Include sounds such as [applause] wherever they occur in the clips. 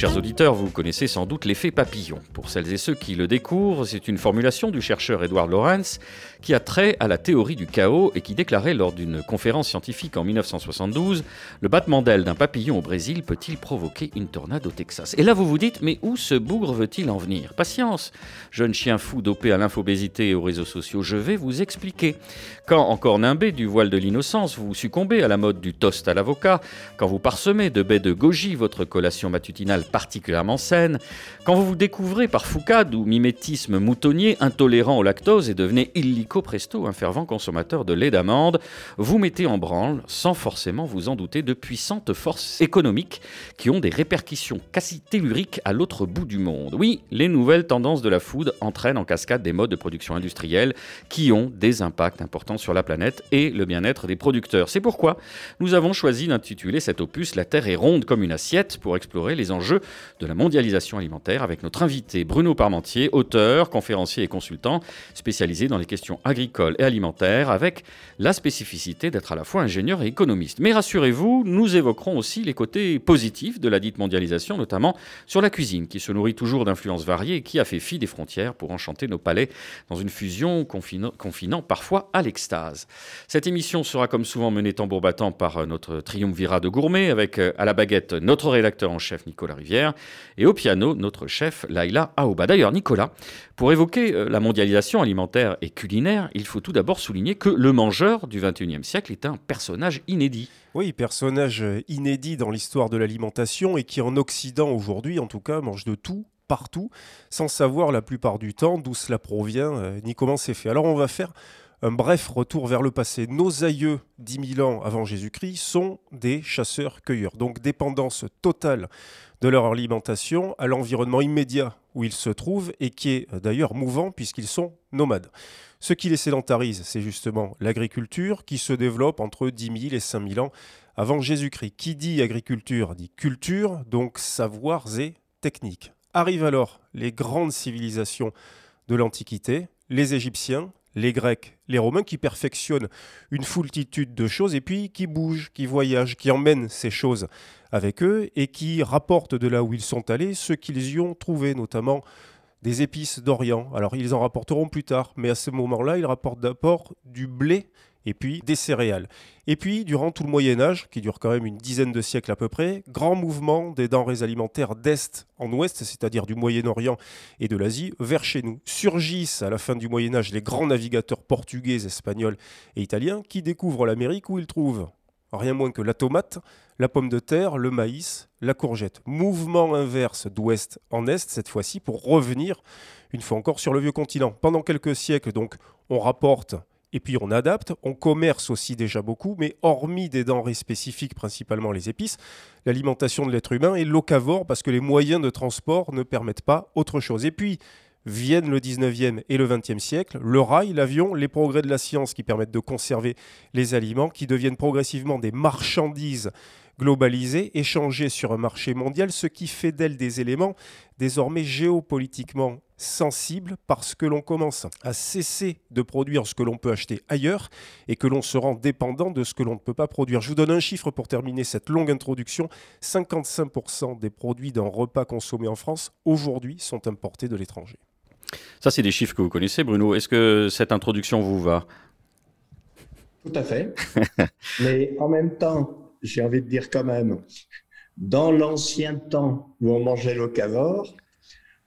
Chers auditeurs, vous connaissez sans doute l'effet papillon. Pour celles et ceux qui le découvrent, c'est une formulation du chercheur Edward Lorenz qui a trait à la théorie du chaos et qui déclarait lors d'une conférence scientifique en 1972 Le battement d'aile d'un papillon au Brésil peut-il provoquer une tornade au Texas? Et là, vous vous dites Mais où ce bougre veut-il en venir? Patience, jeune chien fou dopé à l'infobésité et aux réseaux sociaux, je vais vous expliquer. Quand, encore nimbé du voile de l'innocence, vous succombez à la mode du toast à l'avocat, quand vous parsemez de baies de goji votre collation matutinale particulièrement saine, quand vous vous découvrez par foucade ou mimétisme moutonnier intolérant au lactose et devenez illico presto un fervent consommateur de lait d'amande, vous mettez en branle, sans forcément vous en douter, de puissantes forces économiques qui ont des répercussions quasi telluriques à l'autre bout du monde. Oui, les nouvelles tendances de la food entraînent en cascade des modes de production industrielle qui ont des impacts importants sur la planète et le bien-être des producteurs. C'est pourquoi nous avons choisi d'intituler cet opus La Terre est ronde comme une assiette pour explorer les enjeux de la mondialisation alimentaire avec notre invité Bruno Parmentier, auteur, conférencier et consultant spécialisé dans les questions agricoles et alimentaires avec la spécificité d'être à la fois ingénieur et économiste. Mais rassurez-vous, nous évoquerons aussi les côtés positifs de la dite mondialisation, notamment sur la cuisine qui se nourrit toujours d'influences variées et qui a fait fi des frontières pour enchanter nos palais dans une fusion confinant, parfois à l'extase. Cette émission sera comme souvent menée tambour battant par notre triumvirat de gourmet avec à la baguette notre rédacteur en chef Nicolas Rivière et au piano notre chef Laila Aouba. D'ailleurs, Nicolas, pour évoquer euh, la mondialisation alimentaire et culinaire, il faut tout d'abord souligner que le mangeur du XXIe siècle est un personnage inédit. Oui, personnage inédit dans l'histoire de l'alimentation et qui en Occident aujourd'hui, en tout cas, mange de tout partout, sans savoir la plupart du temps d'où cela provient euh, ni comment c'est fait. Alors on va faire un bref retour vers le passé. Nos aïeux, 10 000 ans avant Jésus-Christ, sont des chasseurs-cueilleurs, donc dépendance totale de leur alimentation à l'environnement immédiat où ils se trouvent et qui est d'ailleurs mouvant puisqu'ils sont nomades. Ce qui les sédentarise, c'est justement l'agriculture qui se développe entre 10 000 et 5 000 ans avant Jésus-Christ. Qui dit agriculture dit culture, donc savoirs et techniques. Arrivent alors les grandes civilisations de l'Antiquité, les Égyptiens, les Grecs, les Romains qui perfectionnent une foultitude de choses et puis qui bougent, qui voyagent, qui emmènent ces choses avec eux et qui rapportent de là où ils sont allés ce qu'ils y ont trouvé, notamment des épices d'Orient. Alors ils en rapporteront plus tard, mais à ce moment-là, ils rapportent d'abord du blé et puis des céréales. Et puis, durant tout le Moyen Âge, qui dure quand même une dizaine de siècles à peu près, grand mouvement des denrées alimentaires d'Est en Ouest, c'est-à-dire du Moyen-Orient et de l'Asie, vers chez nous. Surgissent à la fin du Moyen Âge les grands navigateurs portugais, espagnols et italiens qui découvrent l'Amérique où ils trouvent rien moins que la tomate, la pomme de terre, le maïs, la courgette. Mouvement inverse d'ouest en est, cette fois-ci, pour revenir une fois encore sur le vieux continent. Pendant quelques siècles, donc, on rapporte et puis on adapte, on commerce aussi déjà beaucoup, mais hormis des denrées spécifiques, principalement les épices, l'alimentation de l'être humain est locavore parce que les moyens de transport ne permettent pas autre chose. Et puis viennent le 19e et le 20e siècle, le rail, l'avion, les progrès de la science qui permettent de conserver les aliments, qui deviennent progressivement des marchandises globalisées, échangées sur un marché mondial, ce qui fait d'elles des éléments désormais géopolitiquement sensibles parce que l'on commence à cesser de produire ce que l'on peut acheter ailleurs et que l'on se rend dépendant de ce que l'on ne peut pas produire. Je vous donne un chiffre pour terminer cette longue introduction. 55% des produits d'un repas consommé en France aujourd'hui sont importés de l'étranger. Ça, c'est des chiffres que vous connaissez, Bruno. Est-ce que cette introduction vous va? Tout à fait. [laughs] Mais en même temps, j'ai envie de dire quand même, dans l'ancien temps où on mangeait locavore,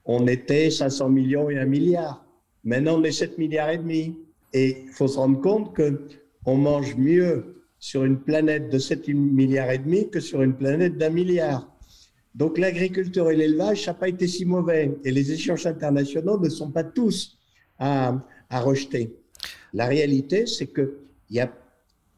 on était 500 millions et 1 milliard. Maintenant, on est 7 milliards et demi. Et il faut se rendre compte que on mange mieux sur une planète de 7 milliards et demi que sur une planète d'un milliard. Donc l'agriculture et l'élevage, ça n'a pas été si mauvais. Et les échanges internationaux ne sont pas tous à, à rejeter. La réalité, c'est qu'il y a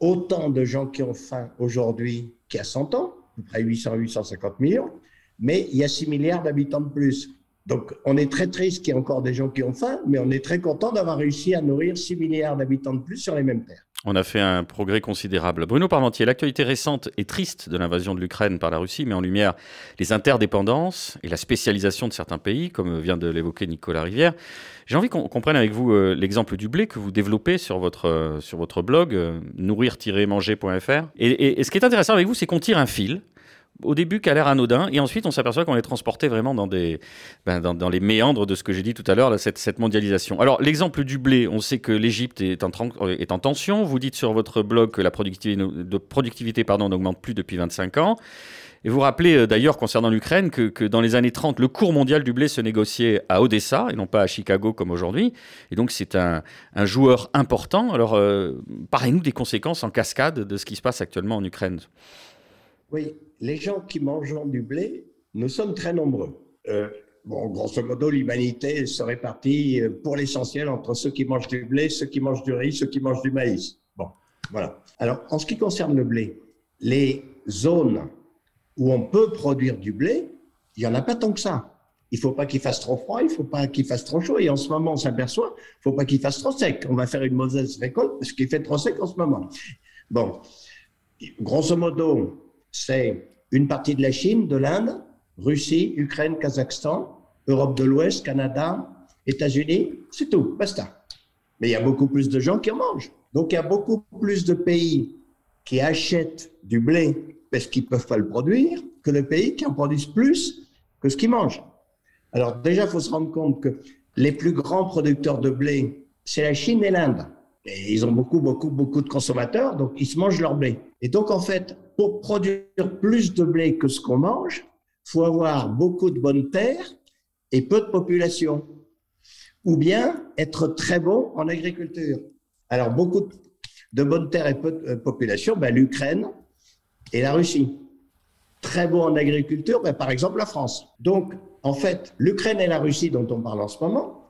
autant de gens qui ont faim aujourd'hui qu'il y a 100 ans, à peu près 800, 850 millions, mais il y a 6 milliards d'habitants de plus. Donc, on est très triste qu'il y ait encore des gens qui ont faim, mais on est très content d'avoir réussi à nourrir 6 milliards d'habitants de plus sur les mêmes terres. On a fait un progrès considérable. Bruno Parmentier, l'actualité récente et triste de l'invasion de l'Ukraine par la Russie met en lumière les interdépendances et la spécialisation de certains pays, comme vient de l'évoquer Nicolas Rivière. J'ai envie qu'on comprenne avec vous euh, l'exemple du blé que vous développez sur votre, euh, sur votre blog, euh, nourrir-manger.fr. et, ce qui est intéressant avec vous, c'est qu'on tire un fil au début qui a l'air anodin, et ensuite on s'aperçoit qu'on est transporté vraiment dans, ben, les méandres de ce que j'ai dit tout à l'heure, cette, cette, mondialisation. Alors l'exemple du blé, on sait que l'Égypte est, en, en tension, vous dites sur votre blog que la productivité, n'augmente plus depuis 25 ans. Et vous rappelez euh, d'ailleurs concernant l'Ukraine que, dans les années 30, le cours mondial du blé se négociait à Odessa et non pas à Chicago comme aujourd'hui. Et donc c'est un, un, joueur important. Alors euh, parlez-nous des conséquences en cascade de ce qui se passe actuellement en Ukraine. Oui, les gens qui mangent du blé, nous sommes très nombreux. Euh, bon, grosso modo, l'humanité se répartit euh, pour l'essentiel entre ceux qui mangent du blé, ceux qui mangent du riz, ceux qui mangent du maïs. Bon, voilà. Alors, en ce qui concerne le blé, les zones où on peut produire du blé, il n'y en a pas tant que ça. Il ne faut pas qu'il fasse trop froid, il ne faut pas qu'il fasse trop chaud. Et en ce moment, on s'aperçoit, il ne faut pas qu'il fasse trop sec. On va faire une mauvaise récolte parce qu'il fait trop sec en ce moment. Bon, grosso modo, c'est une partie de la Chine, de l'Inde, Russie, Ukraine, Kazakhstan, Europe de l'Ouest, Canada, États-Unis, c'est tout, basta. Mais il y a beaucoup plus de gens qui en mangent. Donc il y a beaucoup plus de pays qui achètent du blé parce qu'ils ne peuvent pas le produire que de pays qui en produisent plus que ce qu'ils mangent. Alors déjà, il faut se rendre compte que les plus grands producteurs de blé, c'est la Chine et l'Inde. Et ils ont beaucoup, beaucoup, beaucoup de consommateurs, donc ils se mangent leur blé. Et donc, en fait, pour produire plus de blé que ce qu'on mange, faut avoir beaucoup de bonnes terres et peu de population. Ou bien être très bon en agriculture. Alors, beaucoup de bonnes terres et peu de euh, population, ben, l'Ukraine et la Russie. Très bon en agriculture, ben, par exemple la France. Donc, en fait, l'Ukraine et la Russie dont on parle en ce moment,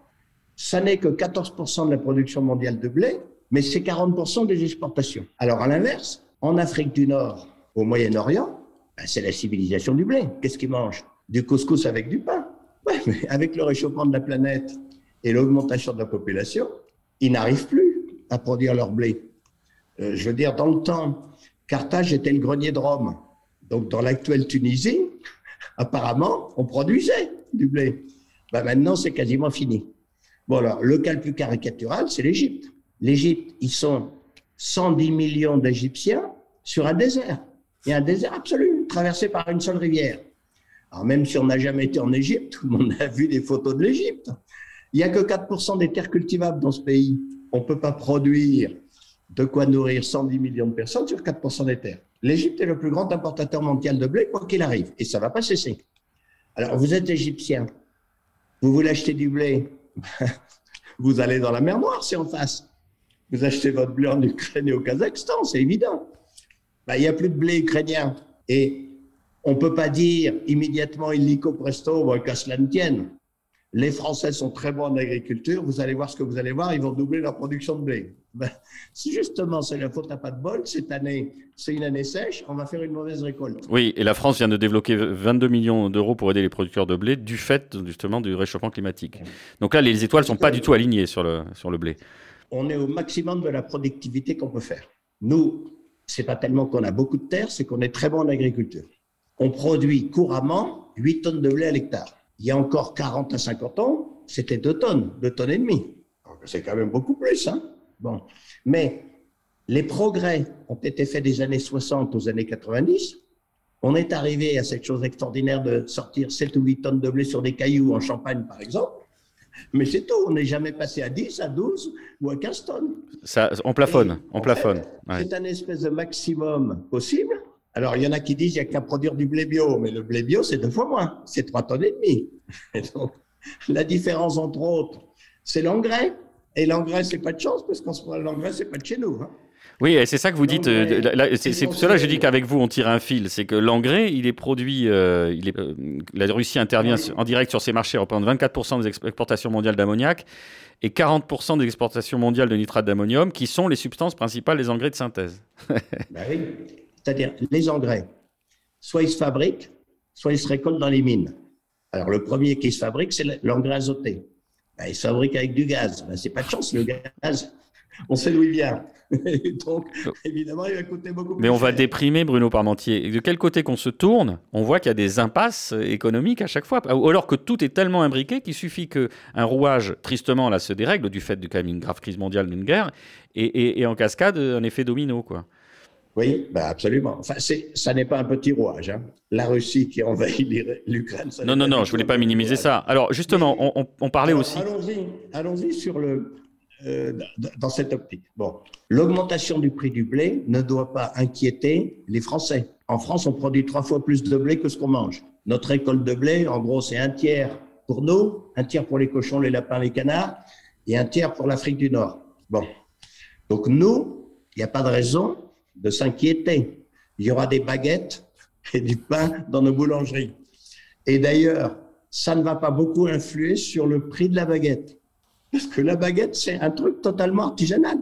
ça n'est que 14% de la production mondiale de blé, mais c'est 40% des exportations. Alors à l'inverse, en Afrique du Nord, au Moyen-Orient, ben, c'est la civilisation du blé. Qu'est-ce qu'ils mangent? Du couscous avec du pain. Mais [laughs] avec le réchauffement de la planète et l'augmentation de la population, ils n'arrivent plus à produire leur blé. Euh, je veux dire, dans le temps, Carthage était le grenier de Rome. Donc dans l'actuelle Tunisie, [laughs] apparemment, on produisait du blé. Ben, maintenant, c'est quasiment fini. Bon, le cas le plus caricatural, c'est l'Égypte. L'Égypte, ils sont 110 millions d'Égyptiens sur un désert. Et un désert absolu, traversé par une seule rivière. Alors, même si on n'a jamais été en Égypte, [laughs] on a vu des photos de l'Égypte. Il n'y a que 4% des terres cultivables dans ce pays. On ne peut pas produire de quoi nourrir 110 millions de personnes sur 4% des terres. L'Égypte est le plus grand importateur mondial de blé, quoi qu'il arrive. Et ça ne va pas cesser. Alors, vous êtes égyptien. Vous voulez acheter du blé? [laughs] Vous allez dans la mer Noire, c'est en face. Vous achetez votre blé en Ukraine et au Kazakhstan, c'est évident. Ben, il n'y a plus de blé ukrainien. Et on ne peut pas dire immédiatement illico presto, bon, qu'à cela ne tienne. Les Français sont très bons en agriculture. Vous allez voir ce que vous allez voir. Ils vont doubler leur production de blé. Ben, si justement c'est la faute à pas de bol, cette année, c'est une année sèche, on va faire une mauvaise récolte. Oui, et la France vient de débloquer 22 millions d'euros pour aider les producteurs de blé du fait justement du réchauffement climatique. Donc là, les étoiles ne sont pas du tout alignées sur le, sur le blé. On est au maximum de la productivité qu'on peut faire. Nous, c'est pas tellement qu'on a beaucoup de terre, c'est qu'on est très bon en agriculture. On produit couramment 8 tonnes de blé à l'hectare il y a encore 40 à 50 ans, c'était 2 tonnes, 2 tonnes et demie. C'est quand même beaucoup plus. Hein bon. Mais les progrès ont été faits des années 60 aux années 90. On est arrivé à cette chose extraordinaire de sortir 7 ou 8 tonnes de blé sur des cailloux en Champagne, par exemple. Mais c'est tout, on n'est jamais passé à 10, à 12 ou à 15 tonnes. Ça, on plafonne, on plafonne. C'est un espèce de maximum possible. Alors, il y en a qui disent qu'il n'y a qu'à produire du blé bio, mais le blé bio, c'est deux fois moins, c'est trois tonnes et demie. donc, la différence, entre autres, c'est l'engrais. Et l'engrais, c'est pas de chance, parce qu'en ce moment, l'engrais, c'est pas de chez nous. Hein. Oui, c'est ça que vous dites. Euh, c'est pour cela que je dis qu'avec vous, on tire un fil. C'est que l'engrais, il est produit. Euh, il est, euh, la Russie intervient en direct sur ses marchés, représente 24% des exportations mondiales d'ammoniac et 40% des exportations mondiales de nitrate d'ammonium, qui sont les substances principales des engrais de synthèse. [laughs] bah oui. C'est-à-dire, les engrais, soit ils se fabriquent, soit ils se récoltent dans les mines. Alors, le premier qui se fabrique, c'est l'engrais azoté. Ben, il se fabrique avec du gaz. Ben, c'est pas de chance, le gaz. [laughs] On sait d'où il vient. donc, évidemment, il va coûter beaucoup plus Mais on va déprimer Bruno Parmentier. de quel côté qu'on se tourne, on voit qu'il y a des impasses économiques à chaque fois. Alors que tout est tellement imbriqué qu'il suffit qu'un rouage, tristement, là, se dérègle du fait de quand même une grave crise mondiale d'une guerre et, en cascade, un effet domino, quoi. Oui, bah absolument. Enfin, ça n'est pas un petit rouage. Hein. La Russie qui envahit l'Ukraine. Non, non, non, je voulais pas minimiser ça. Alors, justement, on, parlait aussi. Allons-y, allons-y sur le, euh, dans cette optique. Bon, l'augmentation du prix du blé ne doit pas inquiéter les Français. En France, on produit trois fois plus de blé que ce qu'on mange. Notre récolte de blé, en gros, c'est un tiers pour nous, un tiers pour les cochons, les lapins, les canards, et un tiers pour l'Afrique du Nord. Bon, donc nous, il n'y a pas de raison de s'inquiéter. Il y aura des baguettes et du pain dans nos boulangeries. Et d'ailleurs, ça ne va pas beaucoup influer sur le prix de la baguette. Parce que la baguette, c'est un truc totalement artisanal.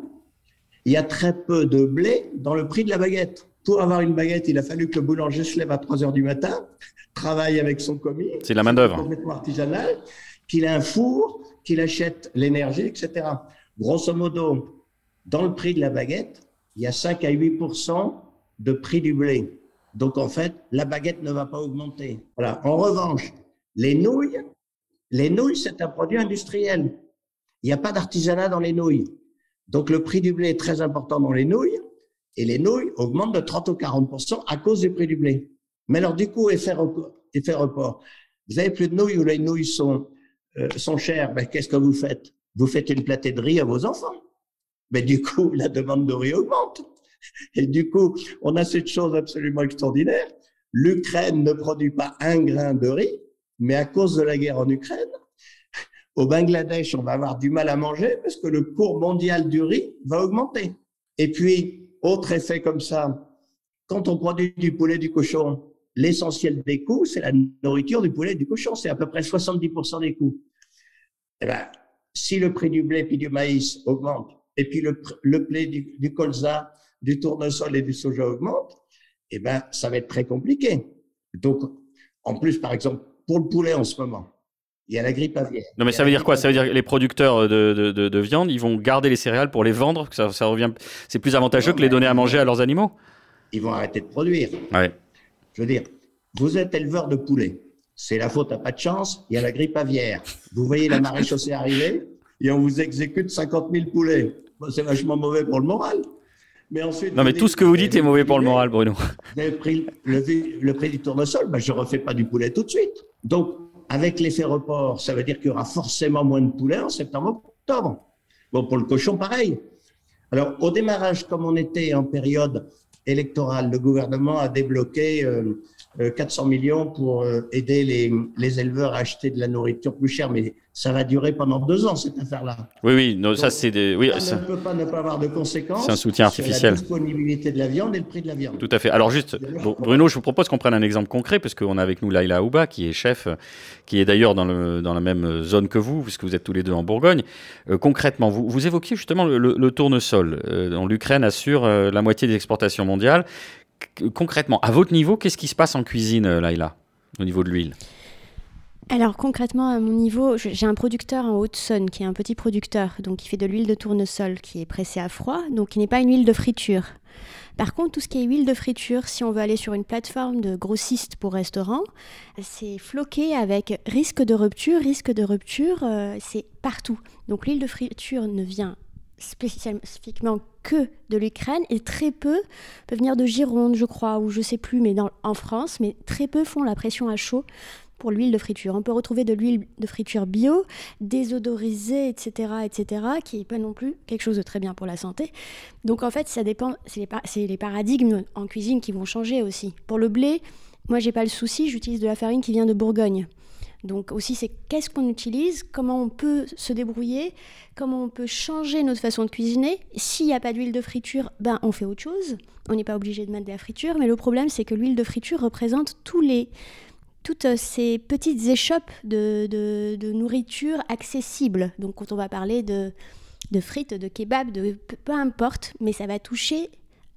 Il y a très peu de blé dans le prix de la baguette. Pour avoir une baguette, il a fallu que le boulanger se lève à 3 heures du matin, travaille avec son commis. C'est la main-d'œuvre. Complètement artisanal, qu'il a un four, qu'il achète l'énergie, etc. Grosso modo, dans le prix de la baguette, il y a 5 à 8% de prix du blé. Donc, en fait, la baguette ne va pas augmenter. Voilà. En revanche, les nouilles, les nouilles, c'est un produit industriel. Il n'y a pas d'artisanat dans les nouilles. Donc le prix du blé est très important dans les nouilles et les nouilles augmentent de 30 ou 40% à cause du prix du blé. Mais alors du coup, effet report, effet report. vous avez plus de nouilles ou les nouilles sont, euh, sont chères, ben, qu'est-ce que vous faites? Vous faites une platée de riz à vos enfants. Mais du coup, la demande de riz augmente. Et du coup, on a cette chose absolument extraordinaire. L'Ukraine ne produit pas un grain de riz, mais à cause de la guerre en Ukraine, au Bangladesh, on va avoir du mal à manger parce que le cours mondial du riz va augmenter. Et puis, autre effet comme ça, quand on produit du poulet, du cochon, l'essentiel des coûts, c'est la nourriture du poulet et du cochon. C'est à peu près 70% des coûts. Eh ben, si le prix du blé et du maïs augmente, et puis le, le blé du, du, colza, du tournesol et du soja augmente, eh ben, ça va être très compliqué. Donc, en plus, par exemple, pour le poulet en ce moment, il y a la grippe aviaire. Non, mais ça veut dire quoi? Ça veut dire que les producteurs de, de, de, viande, ils vont garder les céréales pour les vendre? Ça, ça revient... C'est plus avantageux que les donner à manger à leurs animaux? Ils vont arrêter de produire. Ouais. Je veux dire, vous êtes éleveur de poulets. C'est la faute à pas de chance, il y a la grippe aviaire. Vous voyez la marée chaussée [laughs] arriver et on vous exécute 50 000 poulets. c'est vachement mauvais pour le moral. Mais ensuite, non, mais tout ce que vous dites est mauvais pour le moral, Bruno. Le prix, le, prix du tournesol, ben, je ne refais pas du poulet tout de suite. Donc, avec l'effet report, ça veut dire qu'il y aura forcément moins de poulets en septembre-octobre. Bon, pour le cochon, pareil. Alors, au démarrage, comme on était en période électorale, le gouvernement a débloqué 400 euh, euh, millions pour euh, aider les, les éleveurs à acheter de la nourriture plus chère. Mais ça va durer pendant deux ans, cette affaire-là. Oui, oui, non, ça c'est des. Oui, ça, ne peut pas ne pas avoir de conséquences. C'est un soutien artificiel. la disponibilité de la viande et le prix de la viande. Tout à fait. Alors, juste, Bruno, je vous propose qu'on prenne un exemple concret, parce qu'on a avec nous Laila Aouba, qui est chef, qui est d'ailleurs dans, le, dans la même zone que vous, puisque vous êtes tous les deux en Bourgogne. Euh, concrètement, vous, vous évoquiez justement le, tournesol, euh, dont l'Ukraine assure euh, la moitié des exportations mondiales. Concrètement, à votre niveau, qu'est-ce qui se passe en cuisine, Laila, au niveau de l'huile? Alors concrètement, à mon niveau, j'ai un producteur en Haute-Saône qui est un petit producteur, donc il fait de l'huile de tournesol qui est pressée à froid, donc qui n'est pas une huile de friture. Par contre, tout ce qui est huile de friture, si on veut aller sur une plateforme de grossiste pour restaurant, c'est floqué avec risque de rupture. Risque de rupture, euh, c'est partout. Donc l'huile de friture ne vient spécifiquement que de l'Ukraine et très peu peut venir de Gironde, je crois, ou je sais plus, mais en France, mais très peu font la pression à chaud pour l'huile de friture. On peut retrouver de l'huile de friture bio, désodorisée, etc., etc., qui n'est pas non plus quelque chose de très bien pour la santé. Donc en fait, ça dépend, c'est les, les, paradigmes en cuisine qui vont changer aussi. Pour le blé, moi j'ai pas le souci, j'utilise de la farine qui vient de Bourgogne. Donc aussi, c'est qu'est-ce qu'on utilise, comment on peut se débrouiller, comment on peut changer notre façon de cuisiner. S'il n'y a pas d'huile de friture, ben on fait autre chose. On n'est pas obligé de mettre de la friture, mais le problème c'est que l'huile de friture représente tous les toutes ces petites échoppes de, nourriture accessible. Donc quand on va parler de, frites, de kebab, de peu importe, mais ça va toucher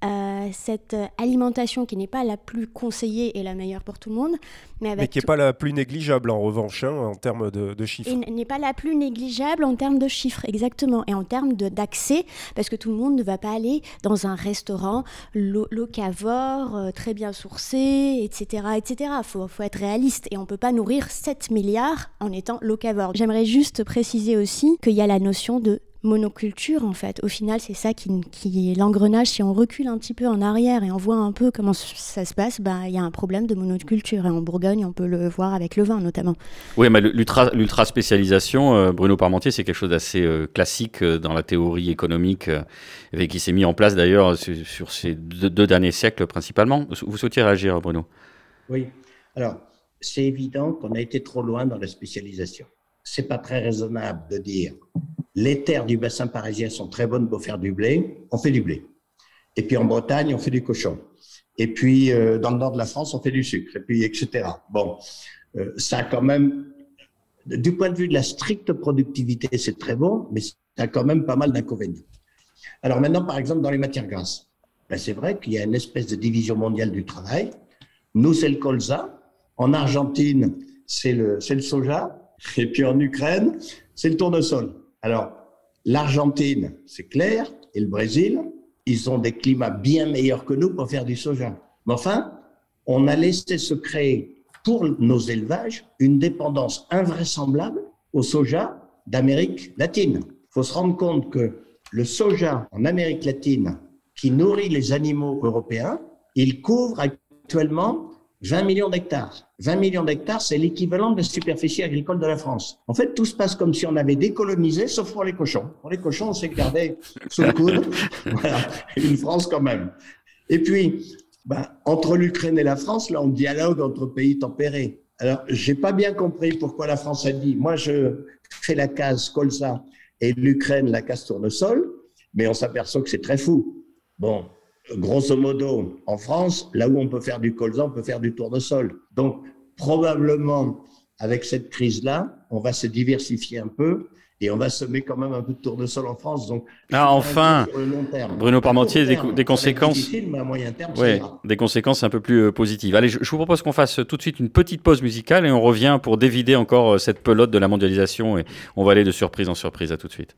euh, cette alimentation qui n'est pas la plus conseillée et la meilleure pour tout le monde, mais, avec qui n'est pas la plus négligeable en revanche hein, en termes de, chiffres. Et n'est pas la plus négligeable en termes de chiffres, exactement, et en termes d'accès, parce que tout le monde ne va pas aller dans un restaurant locavore, euh, très bien sourcé, etc. etc. Il faut, faut, être réaliste, et on ne peut pas nourrir 7 milliards en étant locavore. J'aimerais juste préciser aussi qu'il y a la notion de monoculture en fait. Au final, c'est ça qui, qui est l'engrenage. Si on recule un petit peu en arrière et on voit un peu comment ça se passe, bah, il y a un problème de monoculture. Et en Bourgogne, on peut le voir avec le vin notamment. Oui, mais l'ultra spécialisation, euh, Bruno Parmentier, c'est quelque chose d'assez euh, classique euh, dans la théorie économique et qui s'est mis en place d'ailleurs sur, ces deux, derniers siècles principalement. Vous souhaitiez réagir, Bruno? Oui. Alors, c'est évident qu'on a été trop loin dans la spécialisation. C'est pas très raisonnable de dire les terres du bassin parisien sont très bonnes pour faire du blé, on fait du blé. Et puis en Bretagne, on fait du cochon. Et puis euh, dans le nord de la France, on fait du sucre, et puis etc. Bon, euh, ça a quand même, du point de vue de la stricte productivité, c'est très bon, mais ça a quand même pas mal d'inconvénients. Alors maintenant, par exemple, dans les matières grasses, ben, c'est vrai qu'il y a une espèce de division mondiale du travail. Nous, c'est le colza. En Argentine, c'est le, le soja. Et puis en Ukraine, c'est le tournesol. Alors, l'Argentine, c'est clair, et le Brésil, ils ont des climats bien meilleurs que nous pour faire du soja. Mais enfin, on a laissé se créer pour nos élevages une dépendance invraisemblable au soja d'Amérique latine. Il faut se rendre compte que le soja en Amérique latine, qui nourrit les animaux européens, il couvre actuellement 20 millions d'hectares. 20 millions d'hectares, c'est l'équivalent de la superficie agricole de la France. En fait, tout se passe comme si on avait décolonisé, sauf pour les cochons. Pour les cochons, on s'est gardé sous le coude. [laughs] voilà, une France quand même. Et puis, ben, entre l'Ukraine et la France, là, on dialogue entre pays tempérés. Alors, j'ai pas bien compris pourquoi la France a dit, moi, je fais la case colza et l'Ukraine la case tournesol, mais on s'aperçoit que c'est très fou. Bon, grosso modo, en France, là où on peut faire du colza, on peut faire du tournesol. Donc, probablement, avec cette crise-là, on va se diversifier un peu et on va semer quand même un peu de tournesol en France. Donc, ah, enfin, Bruno Parmentier, des, conséquences, des conséquences un peu plus euh, positives. Allez, je, je vous propose qu'on fasse tout de suite une petite pause musicale et on revient pour dévider encore euh, cette pelote de la mondialisation et on va aller de surprise en surprise. À tout de suite.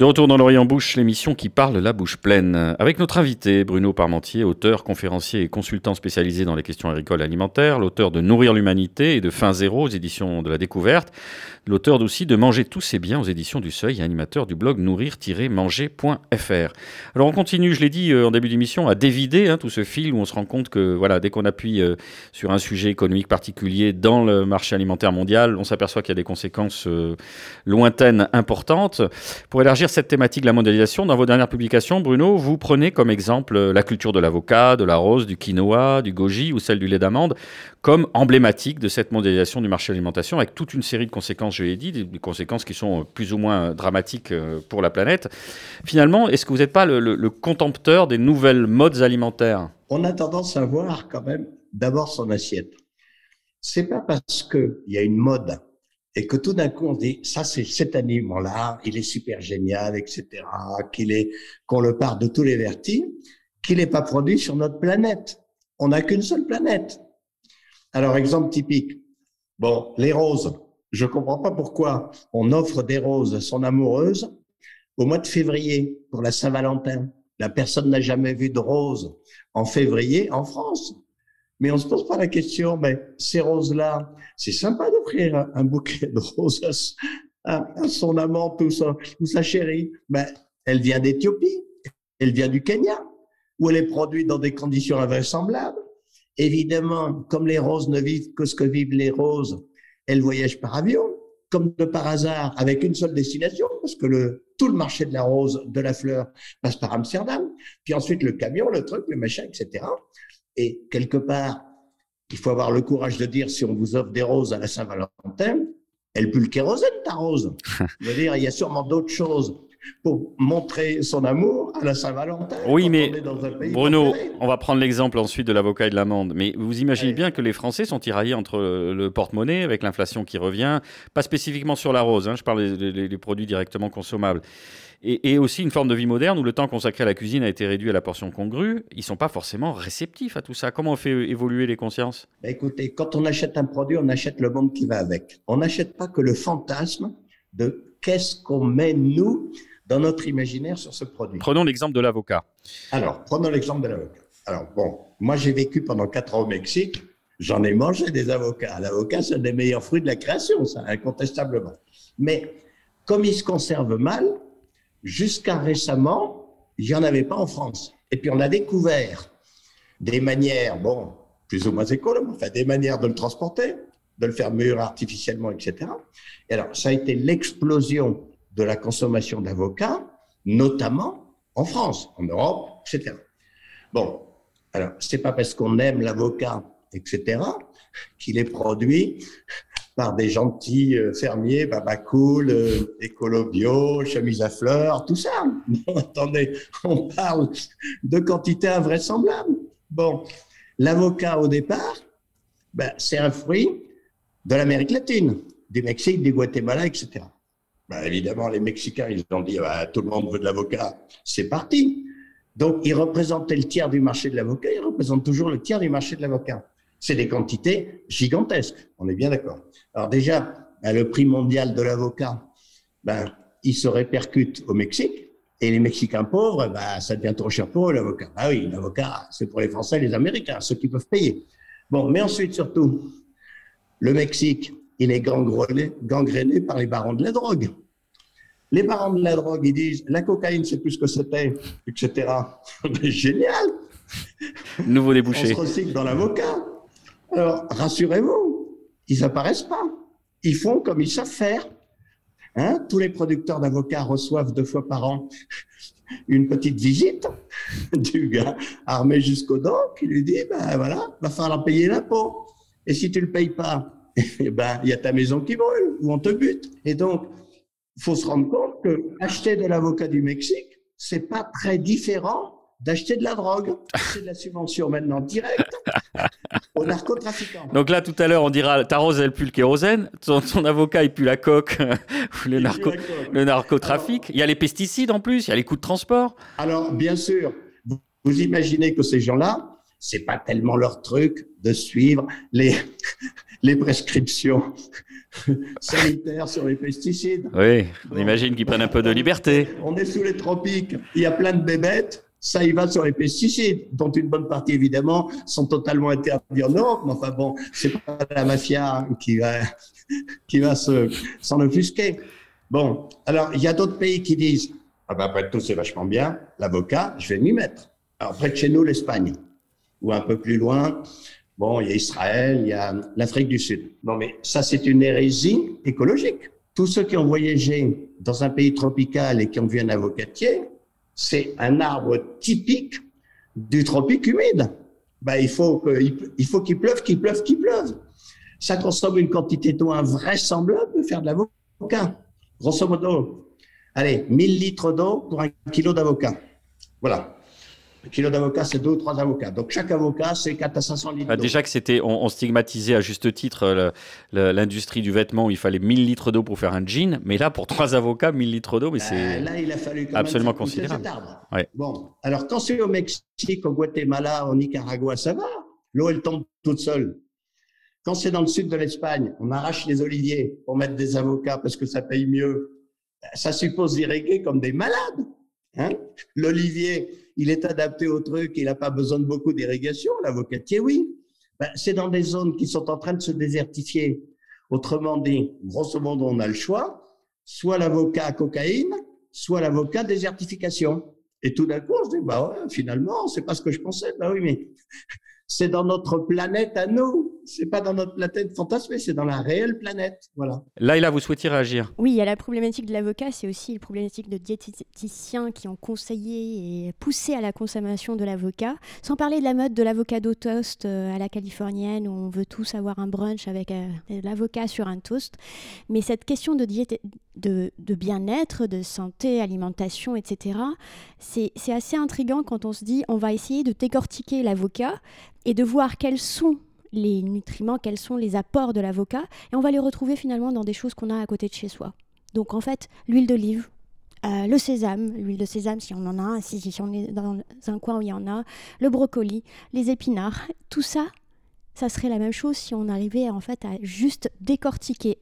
De retour dans l'Orient Bouche, l'émission qui parle la bouche pleine. Avec notre invité, Bruno Parmentier, auteur, conférencier et consultant spécialisé dans les questions agricoles et alimentaires, l'auteur de Nourrir l'humanité et de Fin Zéro aux éditions de la Découverte, l'auteur aussi de Manger tous ses biens aux éditions du Seuil et animateur du blog nourrir-manger.fr. Alors on continue, je l'ai dit euh, en début d'émission, à dévider hein, tout ce fil où on se rend compte que voilà, dès qu'on appuie euh, sur un sujet économique particulier dans le marché alimentaire mondial, on s'aperçoit qu'il y a des conséquences euh, lointaines importantes. Pour élargir cette thématique de la mondialisation, dans vos dernières publications, Bruno, vous prenez comme exemple la culture de l'avocat, de la rose, du quinoa, du goji ou celle du lait d'amande comme emblématique de cette mondialisation du marché de avec toute une série de conséquences, je l'ai dit, des conséquences qui sont plus ou moins dramatiques euh, pour la planète. Finalement, est-ce que vous n'êtes pas le, le contempteur des nouvelles modes alimentaires? On a tendance à voir quand même d'abord son assiette. C'est pas parce qu'il y a une mode et que tout d'un coup on dit ça c'est cet aliment-là, il est super génial, etc. Qu'il est qu'on le part de tous les vertis, qu'il n'est pas produit sur notre planète. On n'a qu'une seule planète. Alors exemple typique. Bon, les roses. Je comprends pas pourquoi on offre des roses à son amoureuse au mois de février pour la Saint-Valentin. La personne n'a jamais vu de roses en février en France. Mais on se pose pas la question, mais ces roses-là, c'est sympa d'offrir un, bouquet de roses à, son amant ou sa, ou sa chérie. Mais elle vient d'Éthiopie, elle vient du Kenya, où elle est produite dans des conditions invraisemblables. Évidemment, comme les roses ne vivent que ce que vivent les roses, elles voyagent par avion, comme de par hasard, avec une seule destination, parce que le, tout le marché de la rose, de la fleur, passe par Amsterdam, puis ensuite le camion, le truc, le machin, etc. Et quelque part, il faut avoir le courage de dire si on vous offre des roses à la Saint-Valentin, elle pue le kérosène, ta rose. [laughs] Je veux dire, il y a sûrement d'autres choses pour montrer son amour à la Saint-Valentin. Oui, mais Bruno, on va prendre l'exemple ensuite de l'avocat et de l'amande. Mais vous imaginez bien que les Français sont tiraillés entre le porte-monnaie avec l'inflation qui revient, pas spécifiquement sur la rose, hein, je parle des produits directement consommables et, aussi une forme de vie moderne où le temps consacré à la cuisine a été réduit à la portion congrue, ils ne sont pas forcément réceptifs à tout ça. Comment on fait évoluer les consciences? Bah, Écoutez, quand on achète un produit, on achète le monde qui va avec. On n'achète pas que le fantasme de qu'est-ce qu'on met, nous, dans notre imaginaire sur ce produit. Prenons l'exemple de l'avocat. Alors, prenons l'exemple de l'avocat. Alors, bon, moi j'ai vécu pendant quatre ans au Mexique, j'en ai mangé des avocats. L'avocat, c'est un des meilleurs fruits de la création, ça, incontestablement. Mais comme il se conserve mal, Jusqu'à récemment, il n'y en avait pas en France. Et puis on a découvert des manières, bon, plus ou moins écolo, enfin des manières de le transporter, de le faire mûrir artificiellement, etc. Et alors, ça a été l'explosion de la consommation d'avocats, notamment en France, en Europe, etc. Bon, alors, c'est pas parce qu'on aime l'avocat, etc., qu'il est produit par des gentils euh, fermiers, baba cool, euh, écolo bio, chemise à fleurs, tout ça. [laughs] attendez, on parle de quantités invraisemblables. Bon, l'avocat au départ, ben, c'est un fruit de l'Amérique latine, du Mexique, du Guatemala, etc. Ben, évidemment, les Mexicains, ils ont dit, ben, tout le monde veut de l'avocat, c'est parti. Donc, ils représentaient le tiers du marché de l'avocat, ils représentent toujours le tiers du marché de l'avocat c'est des quantités gigantesques. On est bien d'accord. Alors déjà, ben, le prix mondial de l'avocat, ben, il se répercute au Mexique. Et les Mexicains pauvres, ben, ça devient trop cher pour eux, l'avocat. Ah oui, l'avocat, c'est pour les Français et les Américains, ceux qui peuvent payer. Bon, mais ensuite, surtout, le Mexique, il est gangrené, gangréné par les barons de la drogue. Les barons de la drogue, ils disent, la cocaïne, c'est plus ce que c'était, etc. Génial Nouveau débouché. On se recycle dans l'avocat. Alors, rassurez-vous, ils n'apparaissent pas. Ils font comme ils savent faire. Hein Tous les producteurs d'avocats reçoivent deux fois par an [laughs] une petite visite [laughs] du gars armé jusqu'aux dents qui lui dit, ben voilà, va falloir payer l'impôt. Et si tu le payes pas, eh [laughs] ben il y a ta maison qui brûle ou on te bute. Et donc, faut se rendre compte que acheter de l'avocat du Mexique, c'est pas très différent d'acheter de la drogue. C'est de la subvention maintenant directe [laughs] aux narcotrafiquants. Donc là, tout à l'heure, on dira ta rose, elle pue le kérosène, ton, avocat, il pue la coque [laughs] ou le, narco, le narcotrafic. il y a les pesticides en plus, il y a les coûts de transport. Alors, bien sûr, vous, imaginez que ces gens-là, c'est pas tellement leur truc de suivre les, [laughs] les prescriptions sanitaires sur les pesticides. Oui, on imagine qu'ils prennent un peu de liberté. On est sous les tropiques, il y a plein de bébêtes, ça y va sur les pesticides, dont une bonne partie évidemment sont totalement interdits en Europe. Mais enfin bon, c'est pas la mafia qui va [laughs] qui va se s'en offusquer. Bon, alors il y a d'autres pays qui disent ah ben après tout c'est vachement bien l'avocat, je vais m'y mettre. Alors près de chez nous l'Espagne ou un peu plus loin, bon il y a Israël, il y a l'Afrique du Sud. Non mais ça c'est une hérésie écologique. Tous ceux qui ont voyagé dans un pays tropical et qui ont vu un avocatier, c'est un arbre typique du tropique humide. Ben, il faut qu'il pleuve, qu'il pleuve, qu'il pleuve. Ça consomme une quantité d'eau invraisemblable de faire de l'avocat. Grosso modo, allez, 1000 litres d'eau pour un kilo d'avocat. Voilà. Kilo d'avocat, c'est deux ou trois avocats. Donc chaque avocat, c'est 4 à 500 litres. Ah, déjà que c'était, on, stigmatisait à juste titre l'industrie du vêtement où il fallait 1000 litres d'eau pour faire un jean, mais là pour trois avocats, 1000 litres d'eau, mais ben, c'est là il a fallu absolument considérable. Bon, alors quand c'est au Mexique, au Guatemala, au Nicaragua, ça va. L'eau elle tombe toute seule. Quand c'est dans le sud de l'Espagne, on arrache les oliviers pour mettre des avocats parce que ça paye mieux. Ça suppose d'irriguer comme des malades. Hein L'olivier, il est adapté au truc, il n'a pas besoin de beaucoup d'irrigation, l'avocatier, oui. Ben, c'est dans des zones qui sont en train de se désertifier. Autrement dit, grosso modo, on a le choix, soit l'avocat cocaïne, soit l'avocat désertification. Et tout d'un coup, on se dit, bah ouais, finalement, c'est pas ce que je pensais. Bah oui, mais [laughs] c'est dans notre planète à nous. C'est pas dans notre planète fantasmée, c'est dans la réelle planète. Voilà. Là, et là, vous souhaitiez réagir? Oui, il y a la problématique de l'avocat, c'est aussi la problématique de diététiciens qui ont conseillé et poussé à la consommation de l'avocat. Sans parler de la mode de l'avocado toast euh, à la californienne, où on veut tous avoir un brunch avec euh, l'avocat sur un toast. Mais cette question de, de, de bien-être, de santé, alimentation, etc., c'est assez intriguant quand on se dit on va essayer de décortiquer l'avocat et de voir quels sont les nutriments, quels sont les apports de l'avocat, et on va les retrouver finalement dans des choses qu'on a à côté de chez soi. Donc en fait, l'huile d'olive, euh, le sésame, l'huile de sésame si on en a, si, si on est dans un coin où il y en a, le brocoli, les épinards, tout ça, ça serait la même chose si on arrivait en fait à juste décortiquer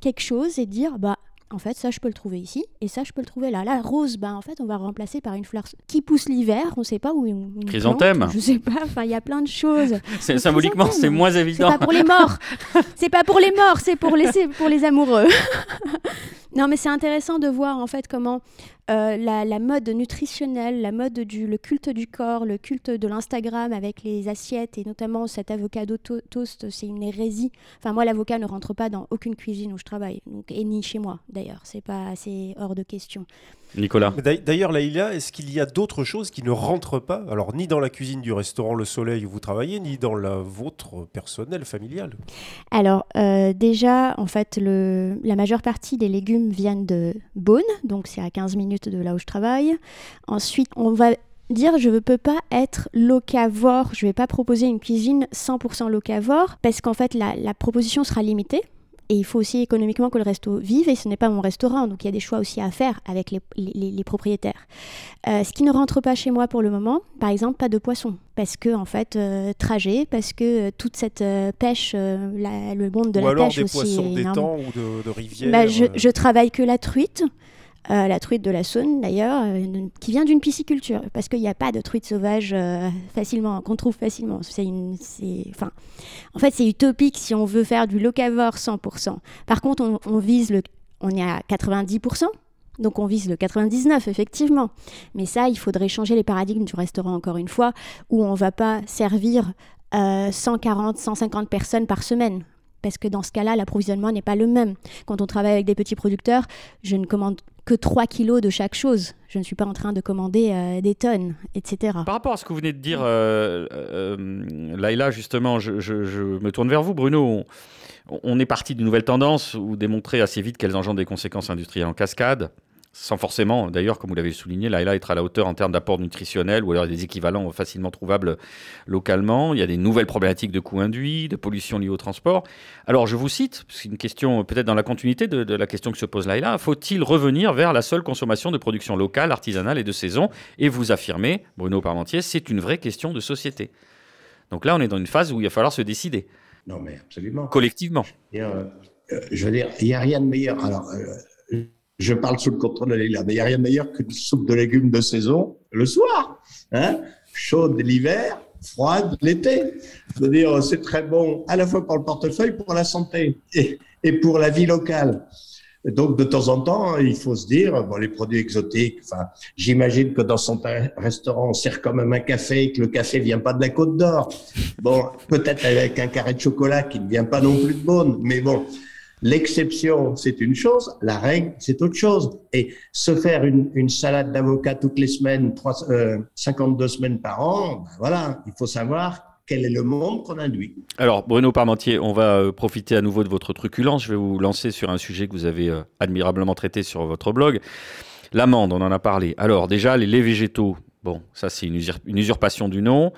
quelque chose et dire bah en fait, ça, je peux le trouver ici, et ça, je peux le trouver là. La rose, ben, en fait, on va remplacer par une fleur qui pousse l'hiver, on ne sait pas où. Une Chrysanthème Je sais pas, enfin, il y a plein de choses. [laughs] symboliquement, c'est moins évident. C'est pas pour les morts [laughs] C'est pas pour les morts, c'est pour les, pour les amoureux [laughs] Non, mais c'est intéressant de voir, en fait, comment euh, la, mode nutritionnelle, la mode du le culte du corps, le culte de l'Instagram avec les assiettes et notamment cet avocado toast, c'est une hérésie. Enfin moi l'avocat ne rentre pas dans aucune cuisine où je travaille, donc et ni chez moi d'ailleurs, c'est pas assez hors de question. Nicolas. D'ailleurs, Laïla, est-ce qu'il y a d'autres choses qui ne rentrent pas, alors ni dans la cuisine du restaurant Le Soleil où vous travaillez, ni dans la vôtre personnelle, familiale Alors, euh, déjà, en fait, le, la majeure partie des légumes viennent de Beaune, donc c'est à 15 minutes de là où je travaille. Ensuite, on va dire je ne peux pas être locavore, je ne vais pas proposer une cuisine 100% locavore parce qu'en fait la, la proposition sera limitée. Et il faut aussi économiquement que le resto vive, et ce n'est pas mon restaurant, donc il y a des choix aussi à faire avec les, les, propriétaires. Euh, ce qui ne rentre pas chez moi pour le moment, par exemple, pas de poisson, parce que en fait, euh, trajet, parce que euh, toute cette pêche, le monde de la pêche des aussi. Poissons d'étang ou de, de rivière. Bah, je, je, travaille que la truite. Euh, la truite de la Saône d'ailleurs, euh, qui vient d'une pisciculture, parce qu'il n'y a pas de truite sauvage euh, facilement, qu'on trouve facilement. Enfin, en fait, c'est utopique si on veut faire du locavore 100%. Par contre, on, on vise le, on est à 90%. Donc on vise le 99 effectivement. Mais ça, il faudrait changer les paradigmes du restaurant encore une fois, où on ne va pas servir 140, 150 personnes par semaine parce que dans ce cas-là, l'approvisionnement n'est pas le même. Quand on travaille avec des petits producteurs, je ne commande que 3 kilos de chaque chose. Je ne suis pas en train de commander euh, des tonnes, etc. Par rapport à ce que vous venez de dire, euh, euh, justement, je, me tourne vers vous, Bruno. On, on est parti d'une nouvelle tendance où démontrer assez vite qu'elles engendrent des conséquences industrielles en cascade sans forcément, d'ailleurs, comme vous l'avez souligné, là, être à la hauteur en termes d'apport nutritionnel ou alors des équivalents facilement trouvables localement. Il y a des nouvelles problématiques de coûts induits, de pollution liée au transport. Alors, je vous cite, c'est une question peut-être dans la continuité de, la question que se pose là faut-il revenir vers la seule consommation de production locale, artisanale et de saison Et vous affirmez, Bruno Parmentier, c'est une vraie question de société. Donc là, on est dans une phase où il va falloir se décider. Non, mais absolument. Collectivement. Euh, je veux dire, il n'y a rien de meilleur. Alors, je parle sous le contrôle de l'Église, mais il n'y a rien de meilleur qu'une soupe de légumes de saison le soir. Hein Chaude l'hiver, froide l'été. Je veux dire, c'est très bon à la fois pour le portefeuille, pour la santé et, et pour la vie locale. Donc, de temps en temps, il faut se dire, bon, les produits exotiques, enfin, j'imagine que dans son restaurant, on sert quand même un café et que le café vient pas de la Côte d'Or. Bon, peut-être avec un carré de chocolat qui ne vient pas non plus de Beaune, mais bon, L'exception, c'est une chose, la règle, c'est autre chose. Et se faire une, salade d'avocat toutes les semaines, 52 euh, semaines par an, ben voilà, il faut savoir quel est le monde qu'on induit. Alors, Bruno Parmentier, on va euh, profiter à nouveau de votre truculence. Je vais vous lancer sur un sujet que vous avez euh, admirablement traité sur votre blog. L'amande, on en a parlé. Alors, déjà, les laits végétaux, bon, ça, c'est une usurpation du nom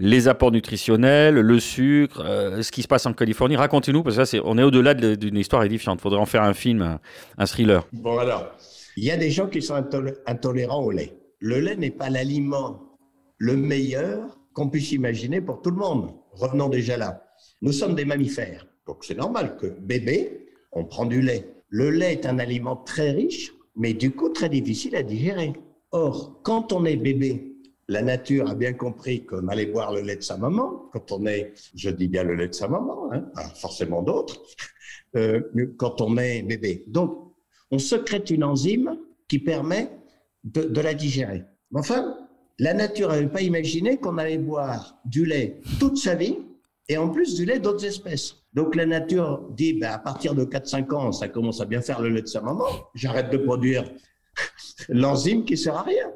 les apports nutritionnels, le sucre, euh, ce qui se passe en Californie. Racontez-nous, parce que ça, on est au-delà d'une histoire édifiante. Il faudrait en faire un film, un, thriller. Bon, alors, il y a des gens qui sont intolérants au lait. Le lait n'est pas l'aliment le meilleur qu'on puisse imaginer pour tout le monde. Revenons déjà là. Nous sommes des mammifères. Donc, c'est normal que bébé, on prend du lait. Le lait est un aliment très riche, mais du coup très difficile à digérer. Or, quand on est bébé, la nature a bien compris qu'on allait boire le lait de sa maman quand on est, je dis bien le lait de sa maman, hein, forcément d'autres, [laughs] euh, quand on est bébé. Donc, on secrète une enzyme qui permet de, la digérer. Enfin, la nature n'avait pas imaginé qu'on allait boire du lait toute sa vie et en plus du lait d'autres espèces. Donc la nature dit, ben, à partir de 4-5 ans, ça commence à bien faire le lait de sa maman, j'arrête de produire [laughs] l'enzyme qui sert à rien.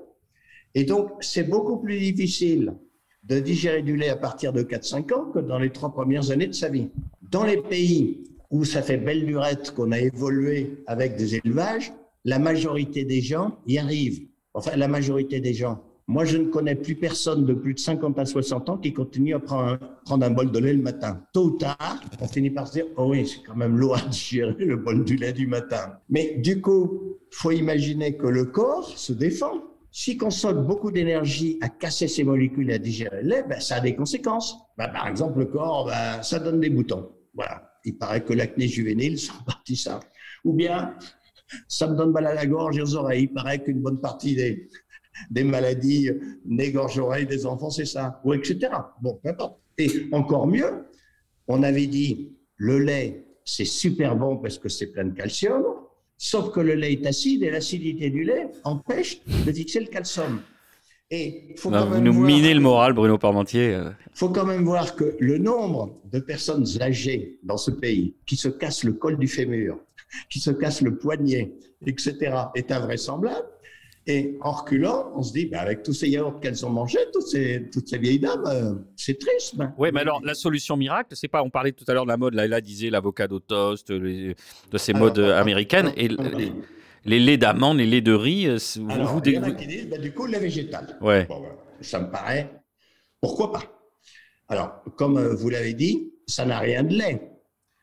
Et donc, c'est beaucoup plus difficile de digérer du lait à partir de 4-5 ans que dans les trois premières années de sa vie. Dans les pays où ça fait belle lurette qu'on a évolué avec des élevages, la majorité des gens y arrivent. Enfin, la majorité des gens. Moi, je ne connais plus personne de plus de 50 à 60 ans qui continue à prendre un, bol de lait le matin. Tôt ou tard, on finit par se dire, oh oui, c'est quand même lourd à digérer le bol du lait du matin. Mais du coup, faut imaginer que le corps se défend si consomme beaucoup d'énergie à casser ces molécules et à digérer le lait, ben, ça a des conséquences. Ben, par exemple, le corps, ben, ça donne des boutons. Voilà. Il paraît que l'acné juvénile, [laughs] c'est en partie ça. Ou bien, ça me donne mal à la gorge et aux oreilles. Il paraît qu'une bonne partie des, des maladies nez, gorge, oreille des enfants, c'est ça. Ou etc. Bon, peu importe. Et encore mieux, on avait dit, le lait, c'est super bon parce que c'est plein de calcium. Sauf que le lait est acide et l'acidité du lait empêche de fixer le calcium. Et faut vous nous minez le moral, Bruno Parmentier. Il euh. faut quand même voir que le nombre de personnes âgées dans ce pays qui se cassent le col du fémur, [laughs] qui se cassent le poignet, etc., est invraisemblable. Et en reculant, on se dit, bah, avec tous ces yaourts qu'elles ont mangés, toutes ces, toutes ces vieilles dames, euh, c'est triste. Ben. Oui, mais alors la solution miracle, c'est pas, on parlait tout à l'heure de la mode, là, là disait l'avocado toast, de ces modes américaines, et les, laits d'amande, les laits de riz, euh, vous, alors, Il y en a qui disent, bah, du coup, le lait végétal. Ouais. ça me paraît, pourquoi pas? Alors, comme euh, vous l'avez dit, ça n'a rien de lait.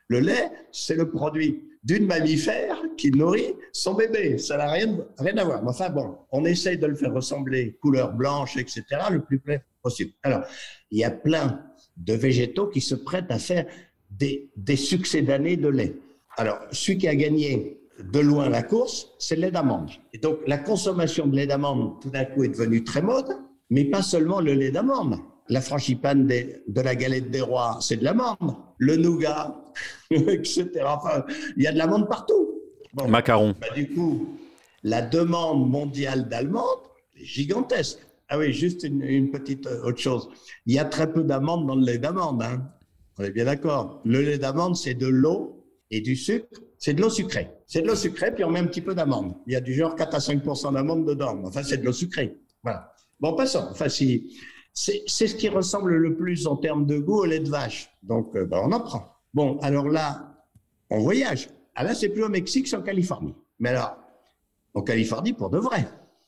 Le lait, c'est le produit d'une mammifère qui nourrit son bébé. Ça n'a rien, rien à voir. Enfin bon, on essaye de le faire ressembler couleur blanche, etc., le plus près possible. Alors, il y a plein de végétaux qui se prêtent à faire des, succès d'années de lait. Alors, celui qui a gagné de loin la course, c'est le lait d'amande. Et donc, la consommation de lait d'amande, tout d'un coup, est devenue très mode, mais pas seulement le lait d'amande. La franchipane de la galette des rois, c'est de l'amande. Le nougat, [laughs] etc. Enfin, il y a de l'amande partout. Macaron. Bah, du coup, la demande mondiale d'almande est gigantesque. Ah oui, juste une, petite euh, autre chose. Il y a très peu d'amandes dans le lait d'amande. Hein. On est bien d'accord. Le lait d'amande, c'est de l'eau et du sucre. C'est de l'eau sucrée. C'est de l'eau sucrée, puis on met un petit peu d'amande. Il y a du genre 4 à 5 d'amande dedans. Enfin, c'est de l'eau sucrée. Voilà. Bon, passons. Enfin, si, c'est ce qui ressemble le plus en termes de goût au lait de vache. Donc, euh, ben, on en prend. Bon, alors là, on voyage. Ah là, c'est plus au Mexique, c'est en Californie. Mais alors, en Californie, pour de vrai,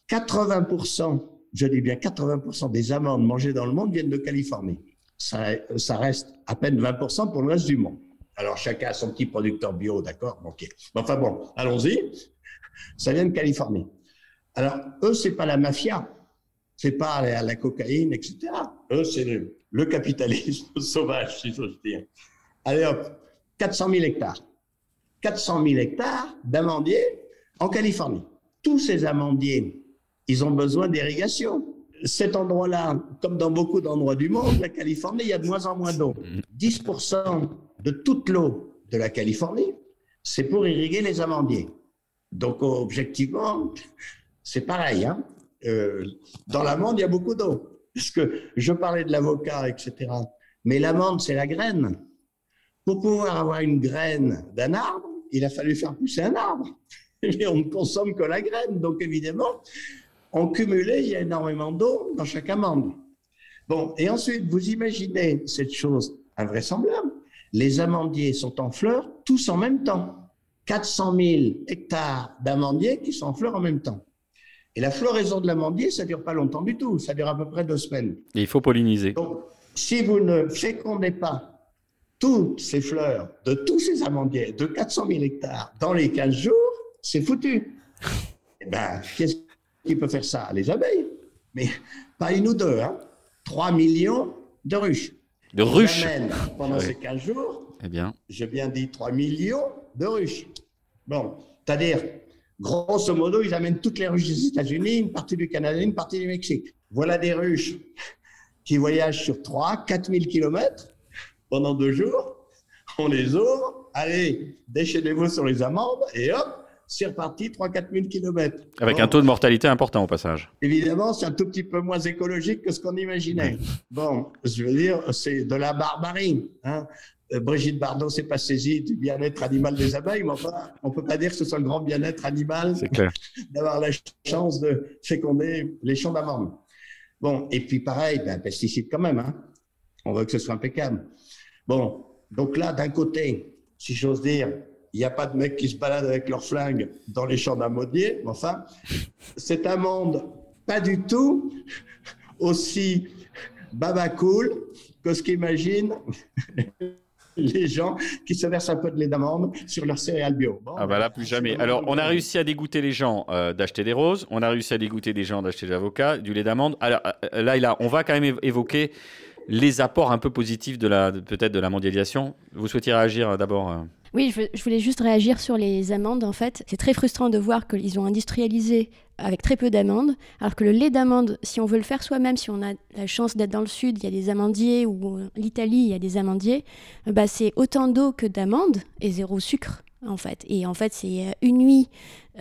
80%, je dis bien 80% des amandes mangées dans le monde viennent de Californie. Ça, ça reste à peine 20% pour le reste du monde. Alors, chacun a son petit producteur bio, d'accord? Ok. Enfin bon, allons-y. Ça vient de Californie. Alors, eux, c'est pas la mafia c'est pas la, la, cocaïne, etc. Eux, c'est le, capitalisme [laughs] sauvage, si j'ose dire. Allez hop, 400 000 hectares. 400 000 hectares d'amandiers en Californie. Tous ces amandiers, ils ont besoin d'irrigation. Cet endroit-là, comme dans beaucoup d'endroits du monde, la Californie, il y a de moins en moins d'eau. 10% de toute l'eau de la Californie, c'est pour irriguer les amandiers. Donc, objectivement, c'est pareil. Hein euh, dans l'amande, il y a beaucoup d'eau. Parce que je parlais de l'avocat, etc. Mais l'amande, c'est la graine. Pour pouvoir avoir une graine d'un arbre, il a fallu faire pousser un arbre. [laughs] Et on ne consomme que la graine. Donc, évidemment, en cumulé, il y a énormément d'eau dans chaque amande. Bon, et ensuite, vous imaginez cette chose invraisemblable. Les amandiers sont en fleurs tous en même temps. 400 000 hectares d'amandiers qui sont en fleurs en même temps. Et la floraison de l'amandier, ça dure pas longtemps du tout, ça dure à peu près deux semaines. Et il faut polliniser. Donc, si vous ne fécondez pas toutes ces fleurs de tous ces amandiers de 400 000 hectares dans les 15 jours, c'est foutu. Eh ben, qu'est-ce qui peut faire ça? Les abeilles. Mais pas une ou deux, hein. 3 millions de ruches. De ruches Pendant ces 15 jours, eh bien. j'ai bien dit 3 millions de ruches. Bon, c'est-à-dire, grosso modo, ils amènent toutes les ruches des États-Unis, une partie du Canada, une partie du Mexique. Voilà des ruches qui voyagent sur 3, 4 000 kilomètres pendant deux jours. On les ouvre, allez, déchaînez-vous sur les amandes et hop, c'est reparti 3-4 000 kilomètres. Avec un taux de mortalité important au passage. Évidemment, c'est un tout petit peu moins écologique que ce qu'on imaginait. [laughs] Bon, je veux dire, c'est de la barbarie. Hein. Euh, Brigitte Bardot s'est pas saisie du bien-être animal des abeilles, mais enfin, on peut pas dire que ce soit le grand bien-être animal [laughs] d'avoir la chance de féconder les champs d'amandes. Bon, et puis pareil, ben, pesticides quand même. Hein. On veut que ce soit impeccable. Bon, donc là, d'un côté, si j'ose dire, il n'y a pas de mecs qui se baladent avec leur flingue dans les champs d'amandiers. Enfin, c'est un monde pas du tout aussi baba cool que ce qu'imaginent [laughs] les gens qui se versent un peu de lait d'amande sur leur céréales bio. ah bah là, plus jamais. Alors, on a réussi à dégoûter les gens euh, d'acheter des roses, on a réussi à dégoûter des gens d'acheter de l'avocat, du lait d'amande. Alors euh, là, là, on va quand même évoquer les apports un peu positifs de la peut-être de la mondialisation. Vous souhaitiez réagir euh, d'abord oui, je, voulais juste réagir sur les amandes. En fait, c'est très frustrant de voir qu'ils ont industrialisé avec très peu d'amandes, alors que le lait d'amande, si on veut le faire soi-même, si on a la chance d'être dans le sud, il y a des amandiers, ou l'Italie, il y a des amandiers, bah, c'est autant d'eau que d'amandes et zéro sucre. En fait. Et en fait, c'est euh, une nuit,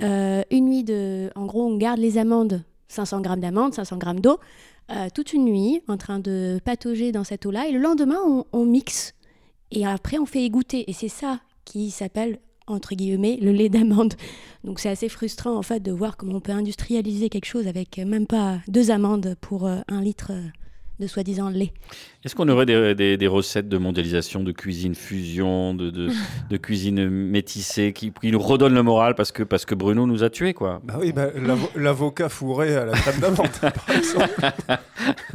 euh, une nuit de. En gros, on garde les amandes, 500 grammes d'amandes, 500 grammes d'eau, euh, toute une nuit, en train de patauger dans cette eau-là. Et le lendemain, on, mixe. Et après, on fait égoutter. Et c'est ça qui s'appelle entre guillemets le lait d'amande. Donc c'est assez frustrant en fait de voir comment on peut industrialiser quelque chose avec même pas deux amandes pour euh, un litre euh, de soi-disant lait. Est-ce qu'on aurait des, recettes de mondialisation, de cuisine fusion, de, de, [laughs] cuisine métissée qui, nous redonnent le moral parce que, parce que Bruno nous a tués quoi? Bah oui, bah, l'avocat fourré à la table d'amande par exemple.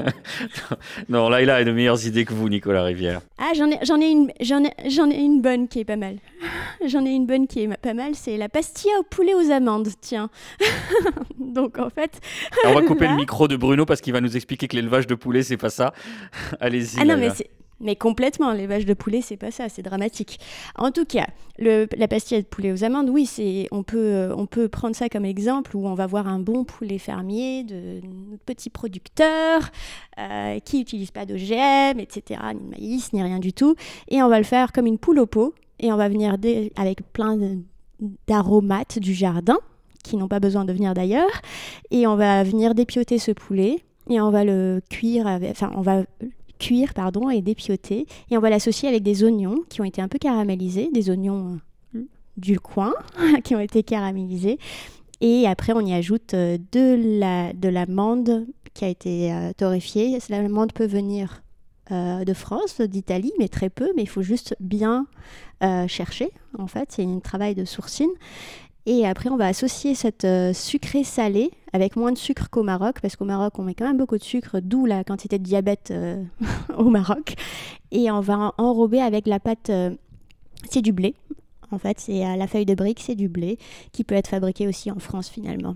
[laughs] non, là il a de meilleures idées que vous, Nicolas Rivière. Ah, j'en ai, j'en ai, une, j'en ai, j'en ai une bonne qui est pas mal. J'en ai une bonne qui est pas mal, c'est la pastilla au poulet aux amandes, tiens. [laughs] [laughs] Donc en fait... on va couper le micro de Bruno parce qu'il va nous expliquer que l'élevage de poulet, c'est pas ça. [laughs] Allez-y. Ah non, mais mais complètement, l'élevage de poulet, c'est pas ça, c'est dramatique. En tout cas, le, la pastille de poulet aux amandes, oui, c'est, on, peut, on peut prendre ça comme exemple où on va voir un bon poulet fermier de petits producteurs euh, qui n'utilisent pas d'OGM, etc., ni de maïs, ni rien du tout. Et on va le faire comme une poule au pot et on va venir avec plein d'aromates du jardin qui n'ont pas besoin de venir d'ailleurs. Et on va venir dépioter ce poulet et on va le cuire, enfin on va cuire pardon et dépioter et on va l'associer avec des oignons qui ont été un peu caramélisés, des oignons euh, du coin [laughs] qui ont été caramélisés et après on y ajoute euh, de la de l'amande qui a été euh, torréfiée. L'amande peut venir de France, d'Italie, mais très peu, mais il faut juste bien chercher. En fait, c'est un travail de sourcine. Et après, on va associer cette euh, sucré salé avec moins de sucre qu'au Maroc, parce qu'au Maroc, on met quand même beaucoup de sucre, d'où la quantité de diabète euh, [laughs] au Maroc. Et on va enrober avec la pâte, euh, c'est du blé, En fait, c'est euh, la feuille de brique, c'est du blé qui peut être fabriqué aussi en France finalement.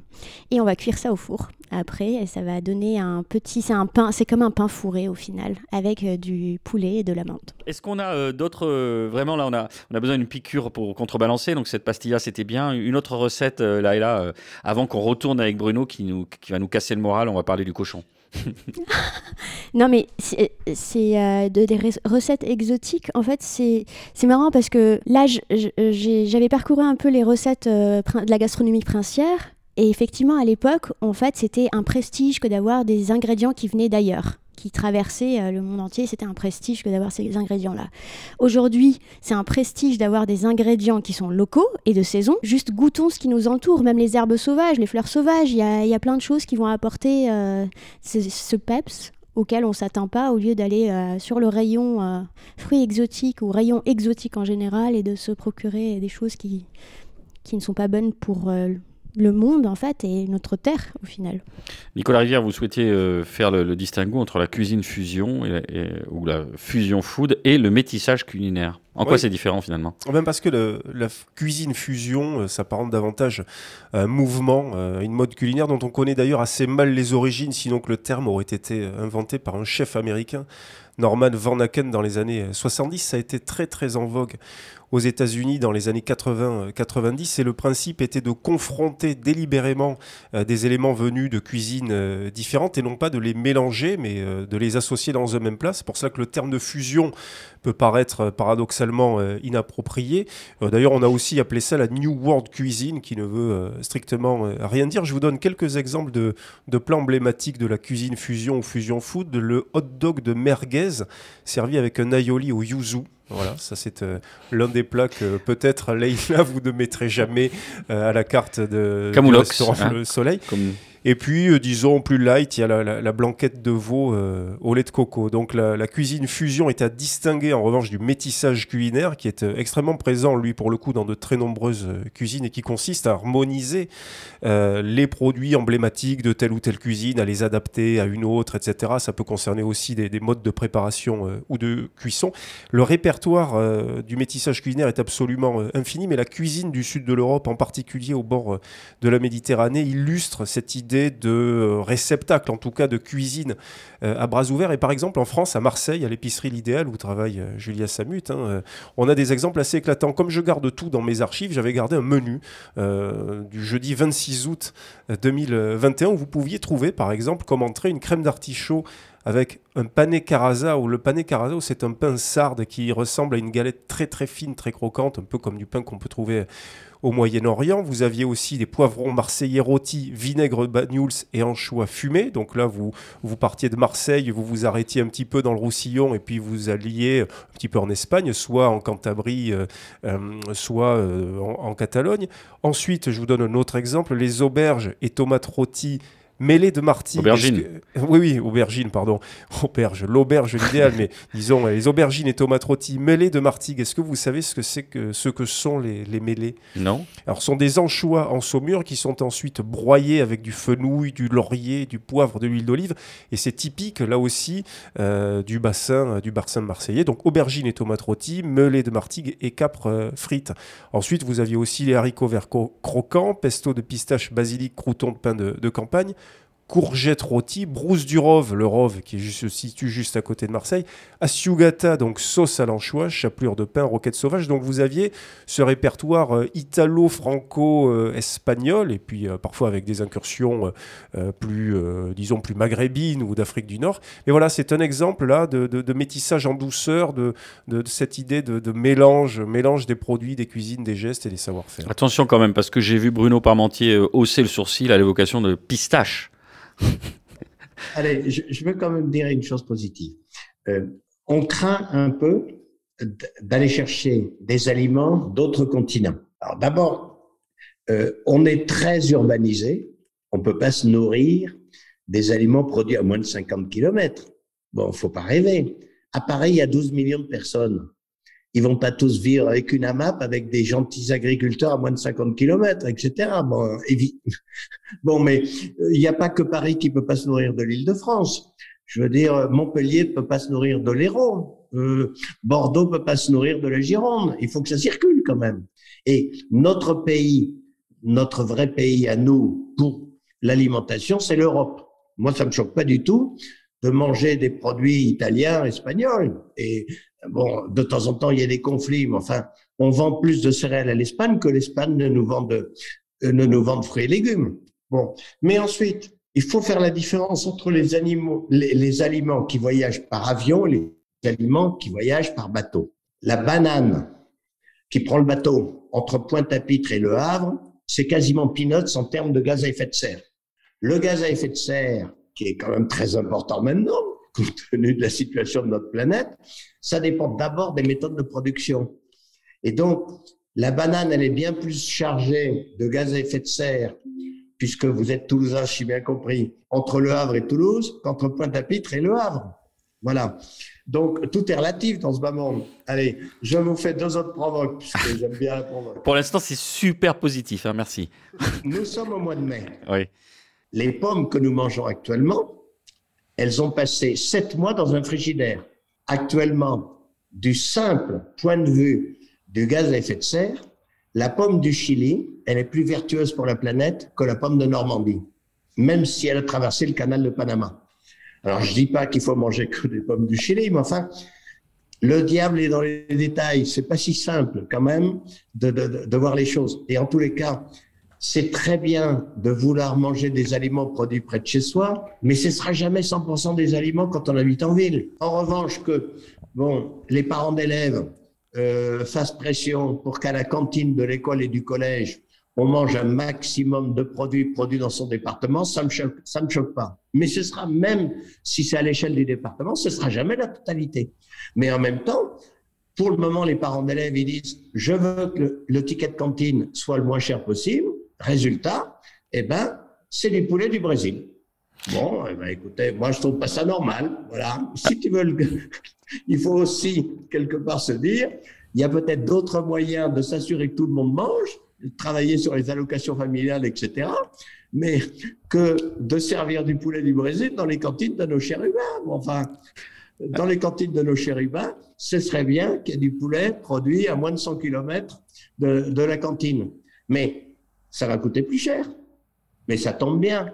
Et on va cuire ça au four. Après, et ça va donner un petit, c'est un pain, c'est comme un pain fourré au final, avec euh, du poulet et de la menthe. Est-ce qu'on a euh, d'autres, vraiment là, on a, on a besoin d'une piqûre pour contrebalancer. Donc cette pastilla, c'était bien. Une autre recette là et là, avant qu'on retourne avec Bruno qui nous, qui va nous casser le moral, on va parler du cochon. [laughs] non, mais c'est euh, de, des recettes exotiques. En fait, c'est marrant parce que là, j'avais parcouru un peu les recettes euh, de la gastronomie princière. Et effectivement, à l'époque, en fait, c'était un prestige que d'avoir des ingrédients qui venaient d'ailleurs qui traversait euh, le monde entier. C'était un prestige que d'avoir ces ingrédients-là. Aujourd'hui, c'est un prestige d'avoir des ingrédients qui sont locaux et de saison. Juste goûtons ce qui nous entoure, même les herbes sauvages, les fleurs sauvages. Il y a, plein de choses qui vont apporter euh, ce, peps auquel on s'attend pas au lieu d'aller euh, sur le rayon fruits exotiques ou rayon exotique en général et de se procurer des choses qui, qui ne sont pas bonnes pour le monde en fait et notre terre au final. Nicolas Rivière, vous souhaitiez euh, faire le, distinguo entre la cuisine fusion et, ou la fusion food et le métissage culinaire. En quoi c'est différent finalement? Même parce que la cuisine fusion euh, s'apparente davantage à un mouvement, euh, une mode culinaire dont on connaît d'ailleurs assez mal les origines, sinon que le terme aurait été inventé par un chef américain, Norman Van Aken, dans les années 70. Ça a été très très en vogue aux États-Unis dans les années 80-90 et le principe était de confronter délibérément euh, des éléments venus de cuisines euh, différentes et non pas de les mélanger mais euh, de les associer dans un même plat. C'est pour cela que le terme de fusion peut paraître paradoxalement inapproprié. D'ailleurs, on a aussi appelé ça la New World Cuisine qui ne veut strictement rien dire. Je vous donne quelques exemples de, de plats emblématiques de la cuisine fusion ou fusion food. Le hot dog de merguez servi avec un aioli au yuzu. Voilà, ça c'est euh, l'un des plats que peut-être Leïla vous ne mettrez jamais euh, à la carte de, restaurant hein. Le Soleil. Et puis, euh, disons, plus light, il y a la, blanquette de veau euh, au lait de coco. Donc la, cuisine fusion est à distinguer en revanche du métissage culinaire qui est euh, extrêmement présent, lui, pour le coup, dans de très nombreuses cuisines et qui consiste à harmoniser les produits emblématiques de telle ou telle cuisine, à les adapter à une autre, etc. Ça peut concerner aussi des, modes de préparation ou de cuisson. Le répertoire du métissage culinaire est absolument infini, mais la cuisine du sud de l'Europe, en particulier au bord de la Méditerranée, illustre cette idée de euh, réceptacle, en tout cas de cuisine euh, à bras ouverts. Et par exemple, en France, à Marseille, à l'épicerie L'Idéal, où travaille euh, Julia Samut, hein, on a des exemples assez éclatants. Comme je garde tout dans mes archives, j'avais gardé un menu du jeudi 26 août 2021 où vous pouviez trouver, par exemple, comme entrée une crème d'artichaut avec un pané caraza, ou le pané caraza, c'est un pain sarde qui ressemble à une galette très très fine, très croquante, un peu comme du pain qu'on peut trouver au Moyen-Orient. Vous aviez aussi des poivrons marseillais rôtis, vinaigre bagnouls et anchois fumés. Donc là, vous, vous partiez de Marseille, vous vous arrêtiez un petit peu dans le Roussillon et puis vous alliez un petit peu en Espagne, soit en Cantabrie, euh, euh, soit euh, en, en Catalogne. Ensuite, je vous donne un autre exemple, les auberges et tomates rôties mêlée de martigues. Aubergine. Oui, oui, aubergine, pardon. [laughs] Auberge, l'auberge l'idéal, mais [laughs] disons les aubergines et tomates rôties mêlées de martigues. Est-ce que vous savez ce que c'est que ce que sont les, les mêlées? Non. Alors, ce sont des anchois en saumure qui sont ensuite broyés avec du fenouil, du laurier, du poivre, de l'huile d'olive, et c'est typique là aussi euh, du bassin du bassin marseillais. Donc aubergines et tomates rôties, mêlées de martigues et capres euh, frites. Ensuite, vous aviez aussi les haricots verts croquants, pesto de pistache, basilic, croutons de pain de, de campagne courgette rôtie, brousse du Rove, le Rove qui se situe juste à côté de Marseille, Asiugata, donc sauce à l'anchois, chapelure de pain, roquette sauvage. Donc vous aviez ce répertoire euh, italo-franco-espagnol, et puis euh, parfois avec des incursions euh, plus, disons, plus maghrébines ou d'Afrique du Nord. Mais voilà, c'est un exemple là de, métissage en douceur, de, cette idée de, mélange, mélange des produits, des cuisines, des gestes et des savoir-faire. Attention quand même, parce que j'ai vu Bruno Parmentier hausser le sourcil à l'évocation de pistache. [laughs] Allez, je, veux quand même dire une chose positive. Euh, on craint un peu d'aller chercher des aliments d'autres continents. Alors d'abord, euh, on est très urbanisé, on peut pas se nourrir des aliments produits à moins de 50 km. Bon, faut pas rêver. À Paris, il y a 12 millions de personnes ils vont pas tous vivre avec une AMAP, avec des gentils agriculteurs à moins de 50 km, etc. Bon, [laughs] bon mais euh, il n'y a pas que Paris qui peut pas se nourrir de l'île de France. Je veux dire, Montpellier ne peut pas se nourrir de l'Hérault. euh, Bordeaux peut pas se nourrir de la Gironde. Il faut que ça circule quand même. Et notre pays, notre vrai pays à nous pour l'alimentation, c'est l'Europe. Moi, ça me choque pas du tout de manger des produits italiens, espagnols. Et bon, de temps en temps, il y a des conflits, mais enfin, on vend plus de céréales à l'Espagne que l'Espagne ne nous vend de, ne nous vend de fruits et légumes. Bon, mais ensuite, il faut faire la différence entre les animaux, les, aliments qui voyagent par avion et les aliments qui voyagent par bateau. La banane qui prend le bateau entre Pointe-à-Pitre et Le Havre, c'est quasiment peanuts en termes de gaz à effet de serre. Le gaz à effet de serre, qui est quand même très important maintenant, [laughs] compte tenu de la situation de notre planète, ça dépend d'abord des méthodes de production. Et donc, la banane, elle est bien plus chargée de gaz à effet de serre puisque vous êtes toulousain, si j'ai bien compris, entre Le Havre et Toulouse, qu'entre Pointe-à-Pitre et Le Havre. Voilà. Donc, tout est relatif dans ce bas monde. Allez, je vous fais deux autres provoques, puisque [laughs] j'aime bien répondre. Pour l'instant, c'est super positif, hein, merci. Nous sommes au mois de mai. Oui. Les pommes que nous mangeons actuellement, elles ont passé sept mois dans un frigidaire. Actuellement, du simple point de vue du gaz à effet de serre, la pomme du Chili, elle est plus vertueuse pour la planète que la pomme de Normandie, même si elle a traversé le canal de Panama. Alors, je dis pas qu'il faut manger que des pommes du Chili, mais enfin, le diable est dans les détails. C'est pas si simple, quand même, de, de, de voir les choses. Et en tous les cas, c'est très bien de vouloir manger des aliments produits près de chez soi, mais ce sera jamais 100% des aliments quand on habite en ville. En revanche, que, bon, les parents d'élèves euh, fasse pression pour qu'à la cantine de l'école et du collège, on mange un maximum de produits produits dans son département, ça me choque, ça me choque pas. Mais ce sera même si c'est à l'échelle du département, ce sera jamais la totalité. Mais en même temps, pour le moment, les parents d'élèves ils disent je veux que le, ticket de cantine soit le moins cher possible. Résultat, eh ben, c'est les poulets du Brésil. Bon, eh ben, écoutez, moi je trouve pas ça normal. Voilà. Si tu veux [laughs] il faut aussi quelque part se dire, il y a peut-être d'autres moyens de s'assurer que tout le monde mange, travailler sur les allocations familiales, etc. Mais que de servir du poulet du Brésil dans les cantines de nos chérubins. Enfin, dans les cantines de nos chérubins, ce serait bien qu'il y ait du poulet produit à moins de 100 km de, de la cantine. Mais ça va coûter plus cher. Mais ça tombe bien.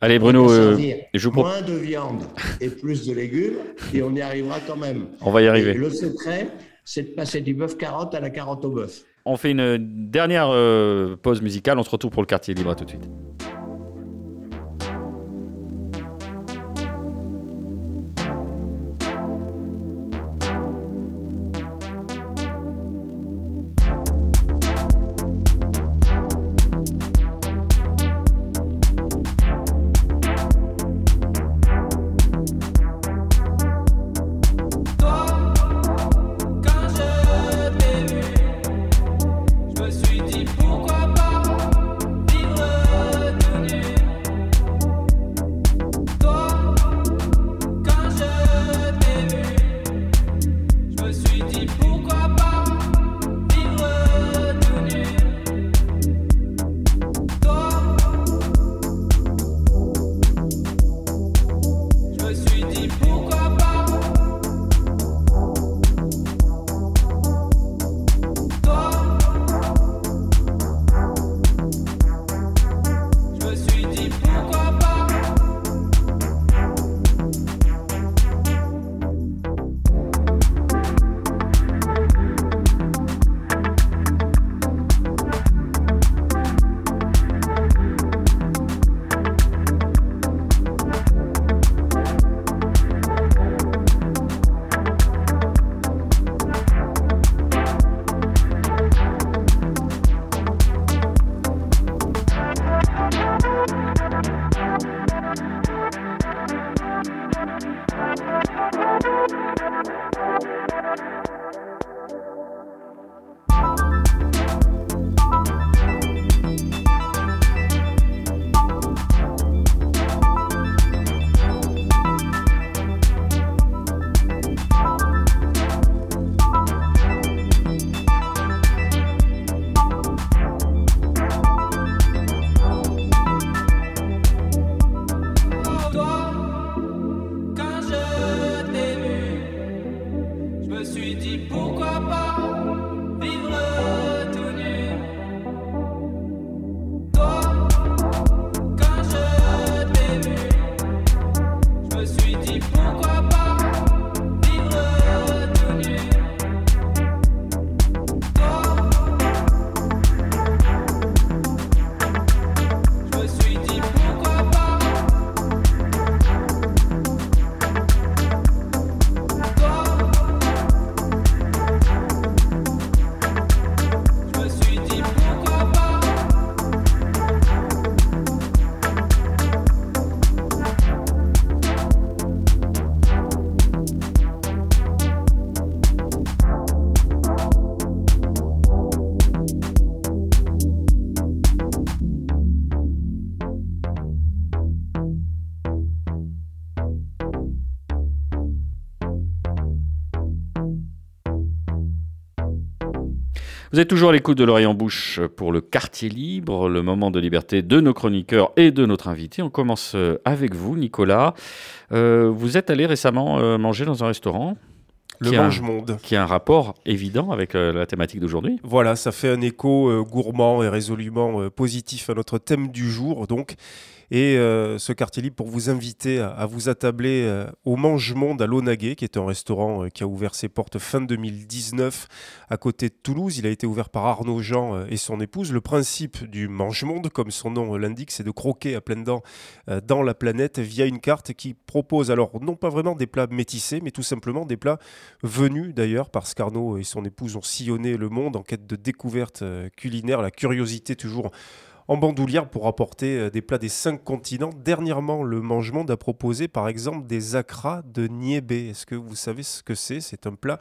Allez Bruno, euh, je vous moins de viande et plus de légumes et on y arrivera quand même. On va y arriver. le secret, c'est de passer du bœuf carotte à la carotte au bœuf. On fait une dernière euh, pause musicale, on se retrouve pour le quartier libre tout de suite. Vous êtes toujours à l'écoute de l'Orient Bouche pour le quartier libre, le moment de liberté de nos chroniqueurs et de notre invité. On commence euh, avec vous, Nicolas. Euh, vous êtes allé récemment euh, manger dans un restaurant le mange-monde. Qui a un rapport évident avec la thématique d'aujourd'hui. Voilà, ça fait un écho gourmand et résolument positif à notre thème du jour. Donc, et euh, ce quartier libre pour vous inviter à, vous attabler euh, au Mange-Monde à Lonaguet, qui est un restaurant euh, qui a ouvert ses portes fin 2019 à côté de Toulouse. Il a été ouvert par Arnaud Jean et son épouse. Le principe du Mange-Monde, comme son nom l'indique, c'est de croquer à pleines dents dans la planète via une carte qui propose alors non pas vraiment des plats métissés, mais tout simplement des plats venus d'ailleurs parce qu'Arnaud et son épouse ont sillonné le monde en quête de découvertes culinaires, la curiosité toujours en bandoulière pour apporter euh, des plats des cinq continents. Dernièrement, le Mange-Monde a proposé par exemple des acras de niébé. Est-ce que vous savez ce que c'est? C'est un plat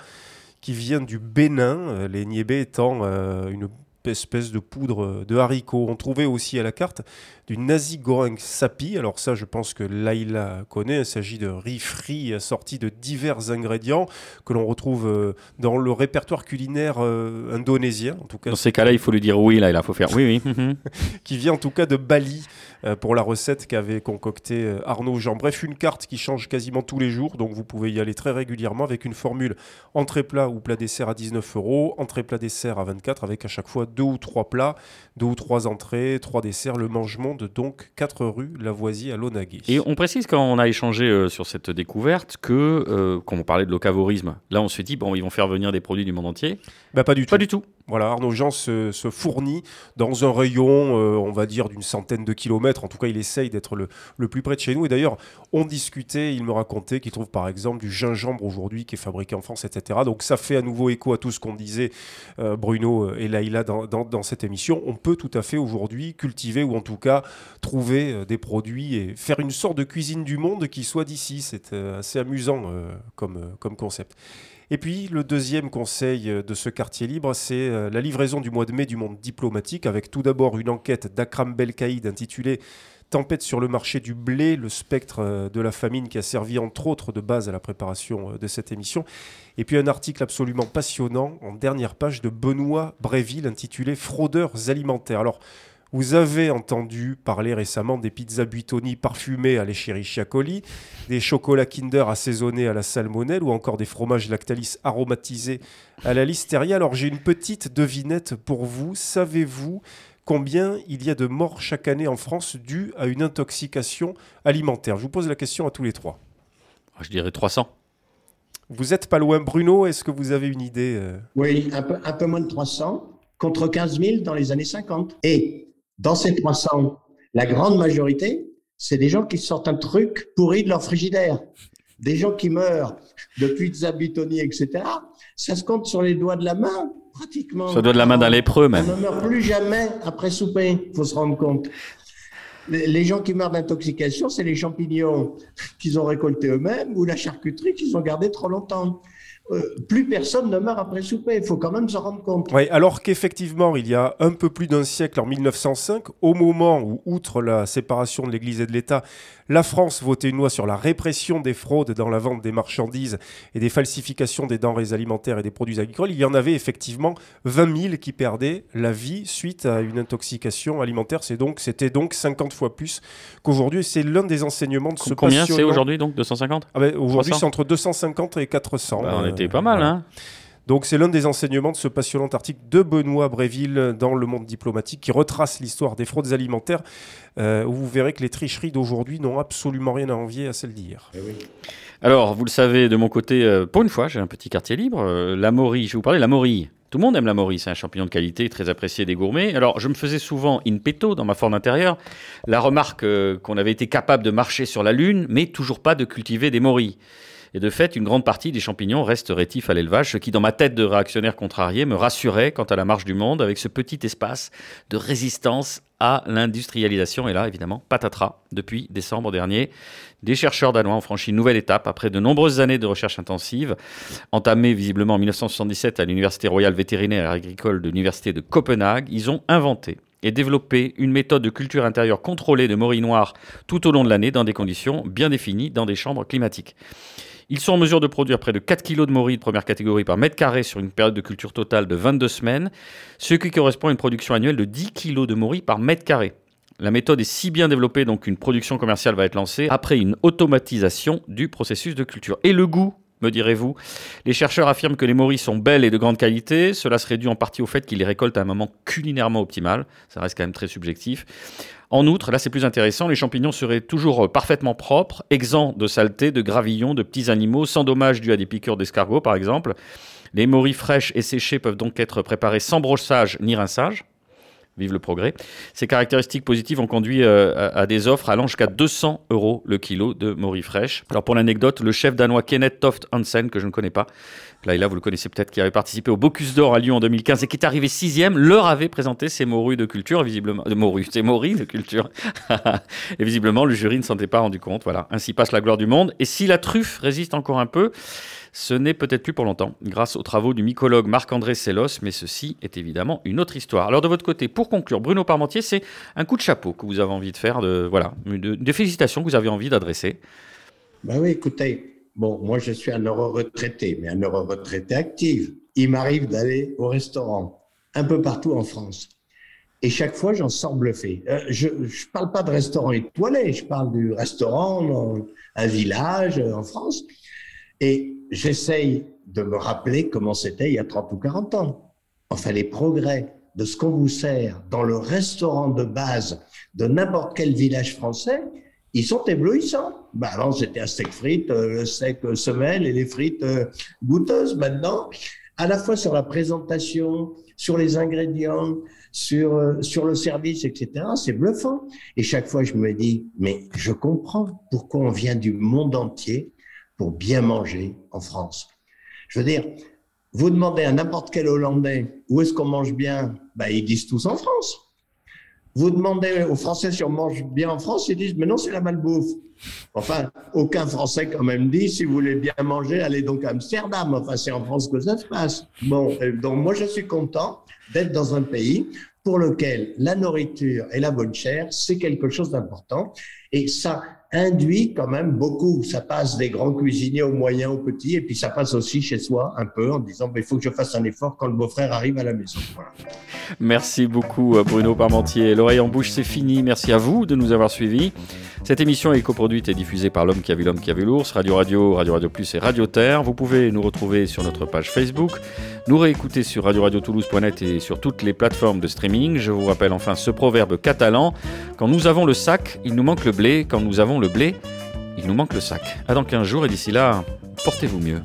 qui vient du Bénin, euh, les niébés étant euh, une espèce de poudre de haricots. On trouvait aussi à la carte du nasi goreng sapi. Alors ça, je pense que Laïla connaît. Il s'agit de riz frit assorti de divers ingrédients que l'on retrouve euh, dans le répertoire culinaire euh, indonésien. En tout cas, dans ces cas-là, il faut lui dire oui. Là, il faut faire oui, oui. [laughs] [laughs] qui vient en tout cas de Bali euh, pour la recette qu'avait concocté Arnaud Jean. Bref, une carte qui change quasiment tous les jours. Donc vous pouvez y aller très régulièrement avec une formule entrée plat ou plat dessert à 19 euros, entrée plat dessert à 24 avec à chaque fois deux ou trois plats, deux ou trois entrées, trois desserts, le mangement de donc 4 rue Lavoisier à Lonaguet. Et on précise quand on a échangé euh, sur cette découverte que, euh, quand on parlait de locavorisme, là on se dit, bon, ils vont faire venir des produits du monde entier. Bah, pas du tout. Pas du tout. Voilà, Arnaud Jean se, fournit dans un rayon, euh, on va dire, d'une centaine de kilomètres. En tout cas, il essaye d'être le, plus près de chez nous. Et d'ailleurs, on discutait, il me racontait qu'il trouve par exemple du gingembre aujourd'hui qui est fabriqué en France, etc. Donc ça fait à nouveau écho à tout ce qu'on disait Bruno et Laïla dans, dans, cette émission. On peut tout à fait aujourd'hui cultiver ou en tout cas trouver euh, des produits et faire une sorte de cuisine du monde qui soit d'ici. C'est euh, assez amusant euh, comme, comme concept. Et puis le deuxième conseil de ce quartier libre, c'est la livraison du mois de mai du monde diplomatique, avec tout d'abord une enquête d'Akram Belkaïd intitulée Tempête sur le marché du blé, le spectre de la famine qui a servi entre autres de base à la préparation de cette émission. Et puis un article absolument passionnant en dernière page de Benoît Bréville intitulé Fraudeurs alimentaires. Alors vous avez entendu parler récemment des pizzas Buitoni parfumées à l'Escherichia coli, des chocolats Kinder assaisonnés à la salmonelle ou encore des fromages Lactalis aromatisés à la listeria. Alors j'ai une petite devinette pour vous. Savez-vous combien il y a de morts chaque année en France dues à une intoxication alimentaire Je vous pose la question à tous les trois. Je dirais 300. Vous n'êtes pas loin, Bruno. Est-ce que vous avez une idée euh Oui, un peu, un peu moins de 300 contre 15 000 dans les années 50. Et dans ces 300, la grande majorité, c'est des gens qui sortent un truc pourri de leur frigidaire. Des gens qui meurent de pizza bitoni, etc. Ça se compte sur les doigts de la main, pratiquement. Les doigts de la main d'un lépreux, même. On ne meurt plus jamais après souper, il faut se rendre compte. Les gens qui meurent d'intoxication, c'est les champignons qu'ils ont récoltés eux-mêmes ou la charcuterie qu'ils ont gardée trop longtemps. Euh, plus personne ne meurt après souper. Il faut quand même se rendre compte. Oui, alors qu'effectivement, il y a un peu plus d'un siècle, en 1905, au moment où, outre la séparation de l'Église et de l'État, la France votait une loi sur la répression des fraudes dans la vente des marchandises et des falsifications des denrées alimentaires et des produits agricoles, il y en avait effectivement 20 000 qui perdaient la vie suite à une intoxication alimentaire. C'est donc, c'était donc 50 fois plus qu'aujourd'hui. C'est l'un des enseignements de ce Combien c'est aujourd'hui donc 250 ah ben, Aujourd'hui, c'est entre 250 et 400 était pas mal, hein Donc c'est l'un des enseignements de ce passionnant article de Benoît Bréville dans Le Monde diplomatique qui retrace l'histoire des fraudes alimentaires, euh, où vous verrez que les tricheries d'aujourd'hui n'ont absolument rien à envier à celles d'hier. Eh oui. Alors, vous le savez, de mon côté, euh, pour une fois, j'ai un petit quartier libre. Euh, la Maury, je vais vous parler de la Maury. Tout le monde aime la Maury, c'est un champignon de qualité très apprécié des gourmets. Alors, je me faisais souvent in petto dans ma forme intérieure la remarque euh, qu'on avait été capable de marcher sur la Lune, mais toujours pas de cultiver des Maury. Et de fait, une grande partie des champignons restent rétifs à l'élevage, ce qui, dans ma tête de réactionnaire contrarié, me rassurait quant à la marche du monde avec ce petit espace de résistance à l'industrialisation. Et là, évidemment, patatras, depuis décembre dernier. Des chercheurs danois ont franchi une nouvelle étape après de nombreuses années de recherche intensive, entamées visiblement en 1977 à l'Université royale vétérinaire et agricole de l'Université de Copenhague. Ils ont inventé et développé une méthode de culture intérieure contrôlée de morilles noires tout au long de l'année dans des conditions bien définies dans des chambres climatiques. Ils sont en mesure de produire près de 4 kg de morilles de première catégorie par mètre carré sur une période de culture totale de 22 semaines, ce qui correspond à une production annuelle de 10 kg de morilles par mètre carré. La méthode est si bien développée donc qu'une production commerciale va être lancée après une automatisation du processus de culture. Et le goût me direz-vous. Les chercheurs affirment que les morilles sont belles et de grande qualité. Cela se réduit en partie au fait qu'ils les récoltent à un moment culinairement optimal. Ça reste quand même très subjectif. En outre, là c'est plus intéressant, les champignons seraient toujours parfaitement propres, exempts de saleté, de gravillons, de petits animaux, sans dommage dû à des piqûres d'escargot par exemple. Les morilles fraîches et séchées peuvent donc être préparées sans brossage ni rinçage. Vive le progrès. Ces caractéristiques positives ont conduit euh, à, des offres allant jusqu'à 200 euros le kilo de morilles fraîches. Alors pour l'anecdote, le chef danois Kenneth Toft Hansen, que je ne connais pas, là et là vous le connaissez peut-être, qui avait participé au Bocuse d'Or à Lyon en 2015 et qui est arrivé sixième, leur avait présenté ses morues de culture, visiblement, de morues, ses morilles de culture. [laughs] et visiblement, le jury ne s'en était pas rendu compte. Voilà, ainsi passe la gloire du monde. Et si la truffe résiste encore un peu, ce n'est peut-être plus pour longtemps, grâce aux travaux du mycologue Marc-André Sellos, mais ceci est évidemment une autre histoire. Alors de votre côté, pour conclure, Bruno Parmentier, c'est un coup de chapeau que vous avez envie de faire, de, voilà, de- des félicitations que vous avez envie d'adresser. Ben oui, écoutez, bon, moi je suis un heureux retraité, mais un heureux retraité actif. Il m'arrive d'aller au restaurant un peu partout en France. Et chaque fois, j'en sors bluffé. Euh, je ne parle pas de restaurant étoilé, je parle du restaurant dans un village euh, en France. Et j'essaye de me rappeler comment c'était il y a 30 ou 40 ans. Enfin, les progrès de ce qu'on vous sert dans le restaurant de base de n'importe quel village français, ils sont éblouissants. Ben avant, c'était un steak frites, euh, le steak euh, semelle et les frites euh, goûteuses. Maintenant, à la fois sur la présentation, sur les ingrédients, sur, sur le service, etc., c'est bluffant. Et chaque fois, je me dis, mais je comprends pourquoi on vient du monde entier bien manger en France. Je veux dire, vous demandez à n'importe quel Hollandais où est-ce qu'on mange bien, ben, ils disent tous en France. Vous demandez aux Français si on mange bien en France, ils disent mais non, c'est la malbouffe. Enfin, aucun Français quand même dit si vous voulez bien manger, allez donc à Amsterdam. Enfin, c'est en France que ça se passe. Bon, donc moi je suis content d'être dans un pays pour lequel la nourriture et la bonne chair, c'est quelque chose d'important. Et ça induit quand même beaucoup. Ça passe des grands cuisiniers aux moyens, aux petits, et puis ça passe aussi chez soi un peu en disant il faut que je fasse un effort quand le beau-frère arrive à la maison. Voilà. Merci beaucoup euh, Bruno Parmentier. L'oreille en bouche, c'est fini. Merci à vous de nous avoir suivis. Cette émission est coproduite et diffusée par l'homme qui a vu l'homme qui a vu l'ours, Radio Radio, Radio Radio Plus et Radio Terre. Vous pouvez nous retrouver sur notre page Facebook, nous réécouter sur radio-radio-toulouse.net et sur toutes les plateformes de streaming. Je vous rappelle enfin ce proverbe catalan quand nous avons le sac, il nous manque le blé. Quand nous avons le blé, il nous manque le sac. À dans 15 jours et d'ici là, portez-vous mieux.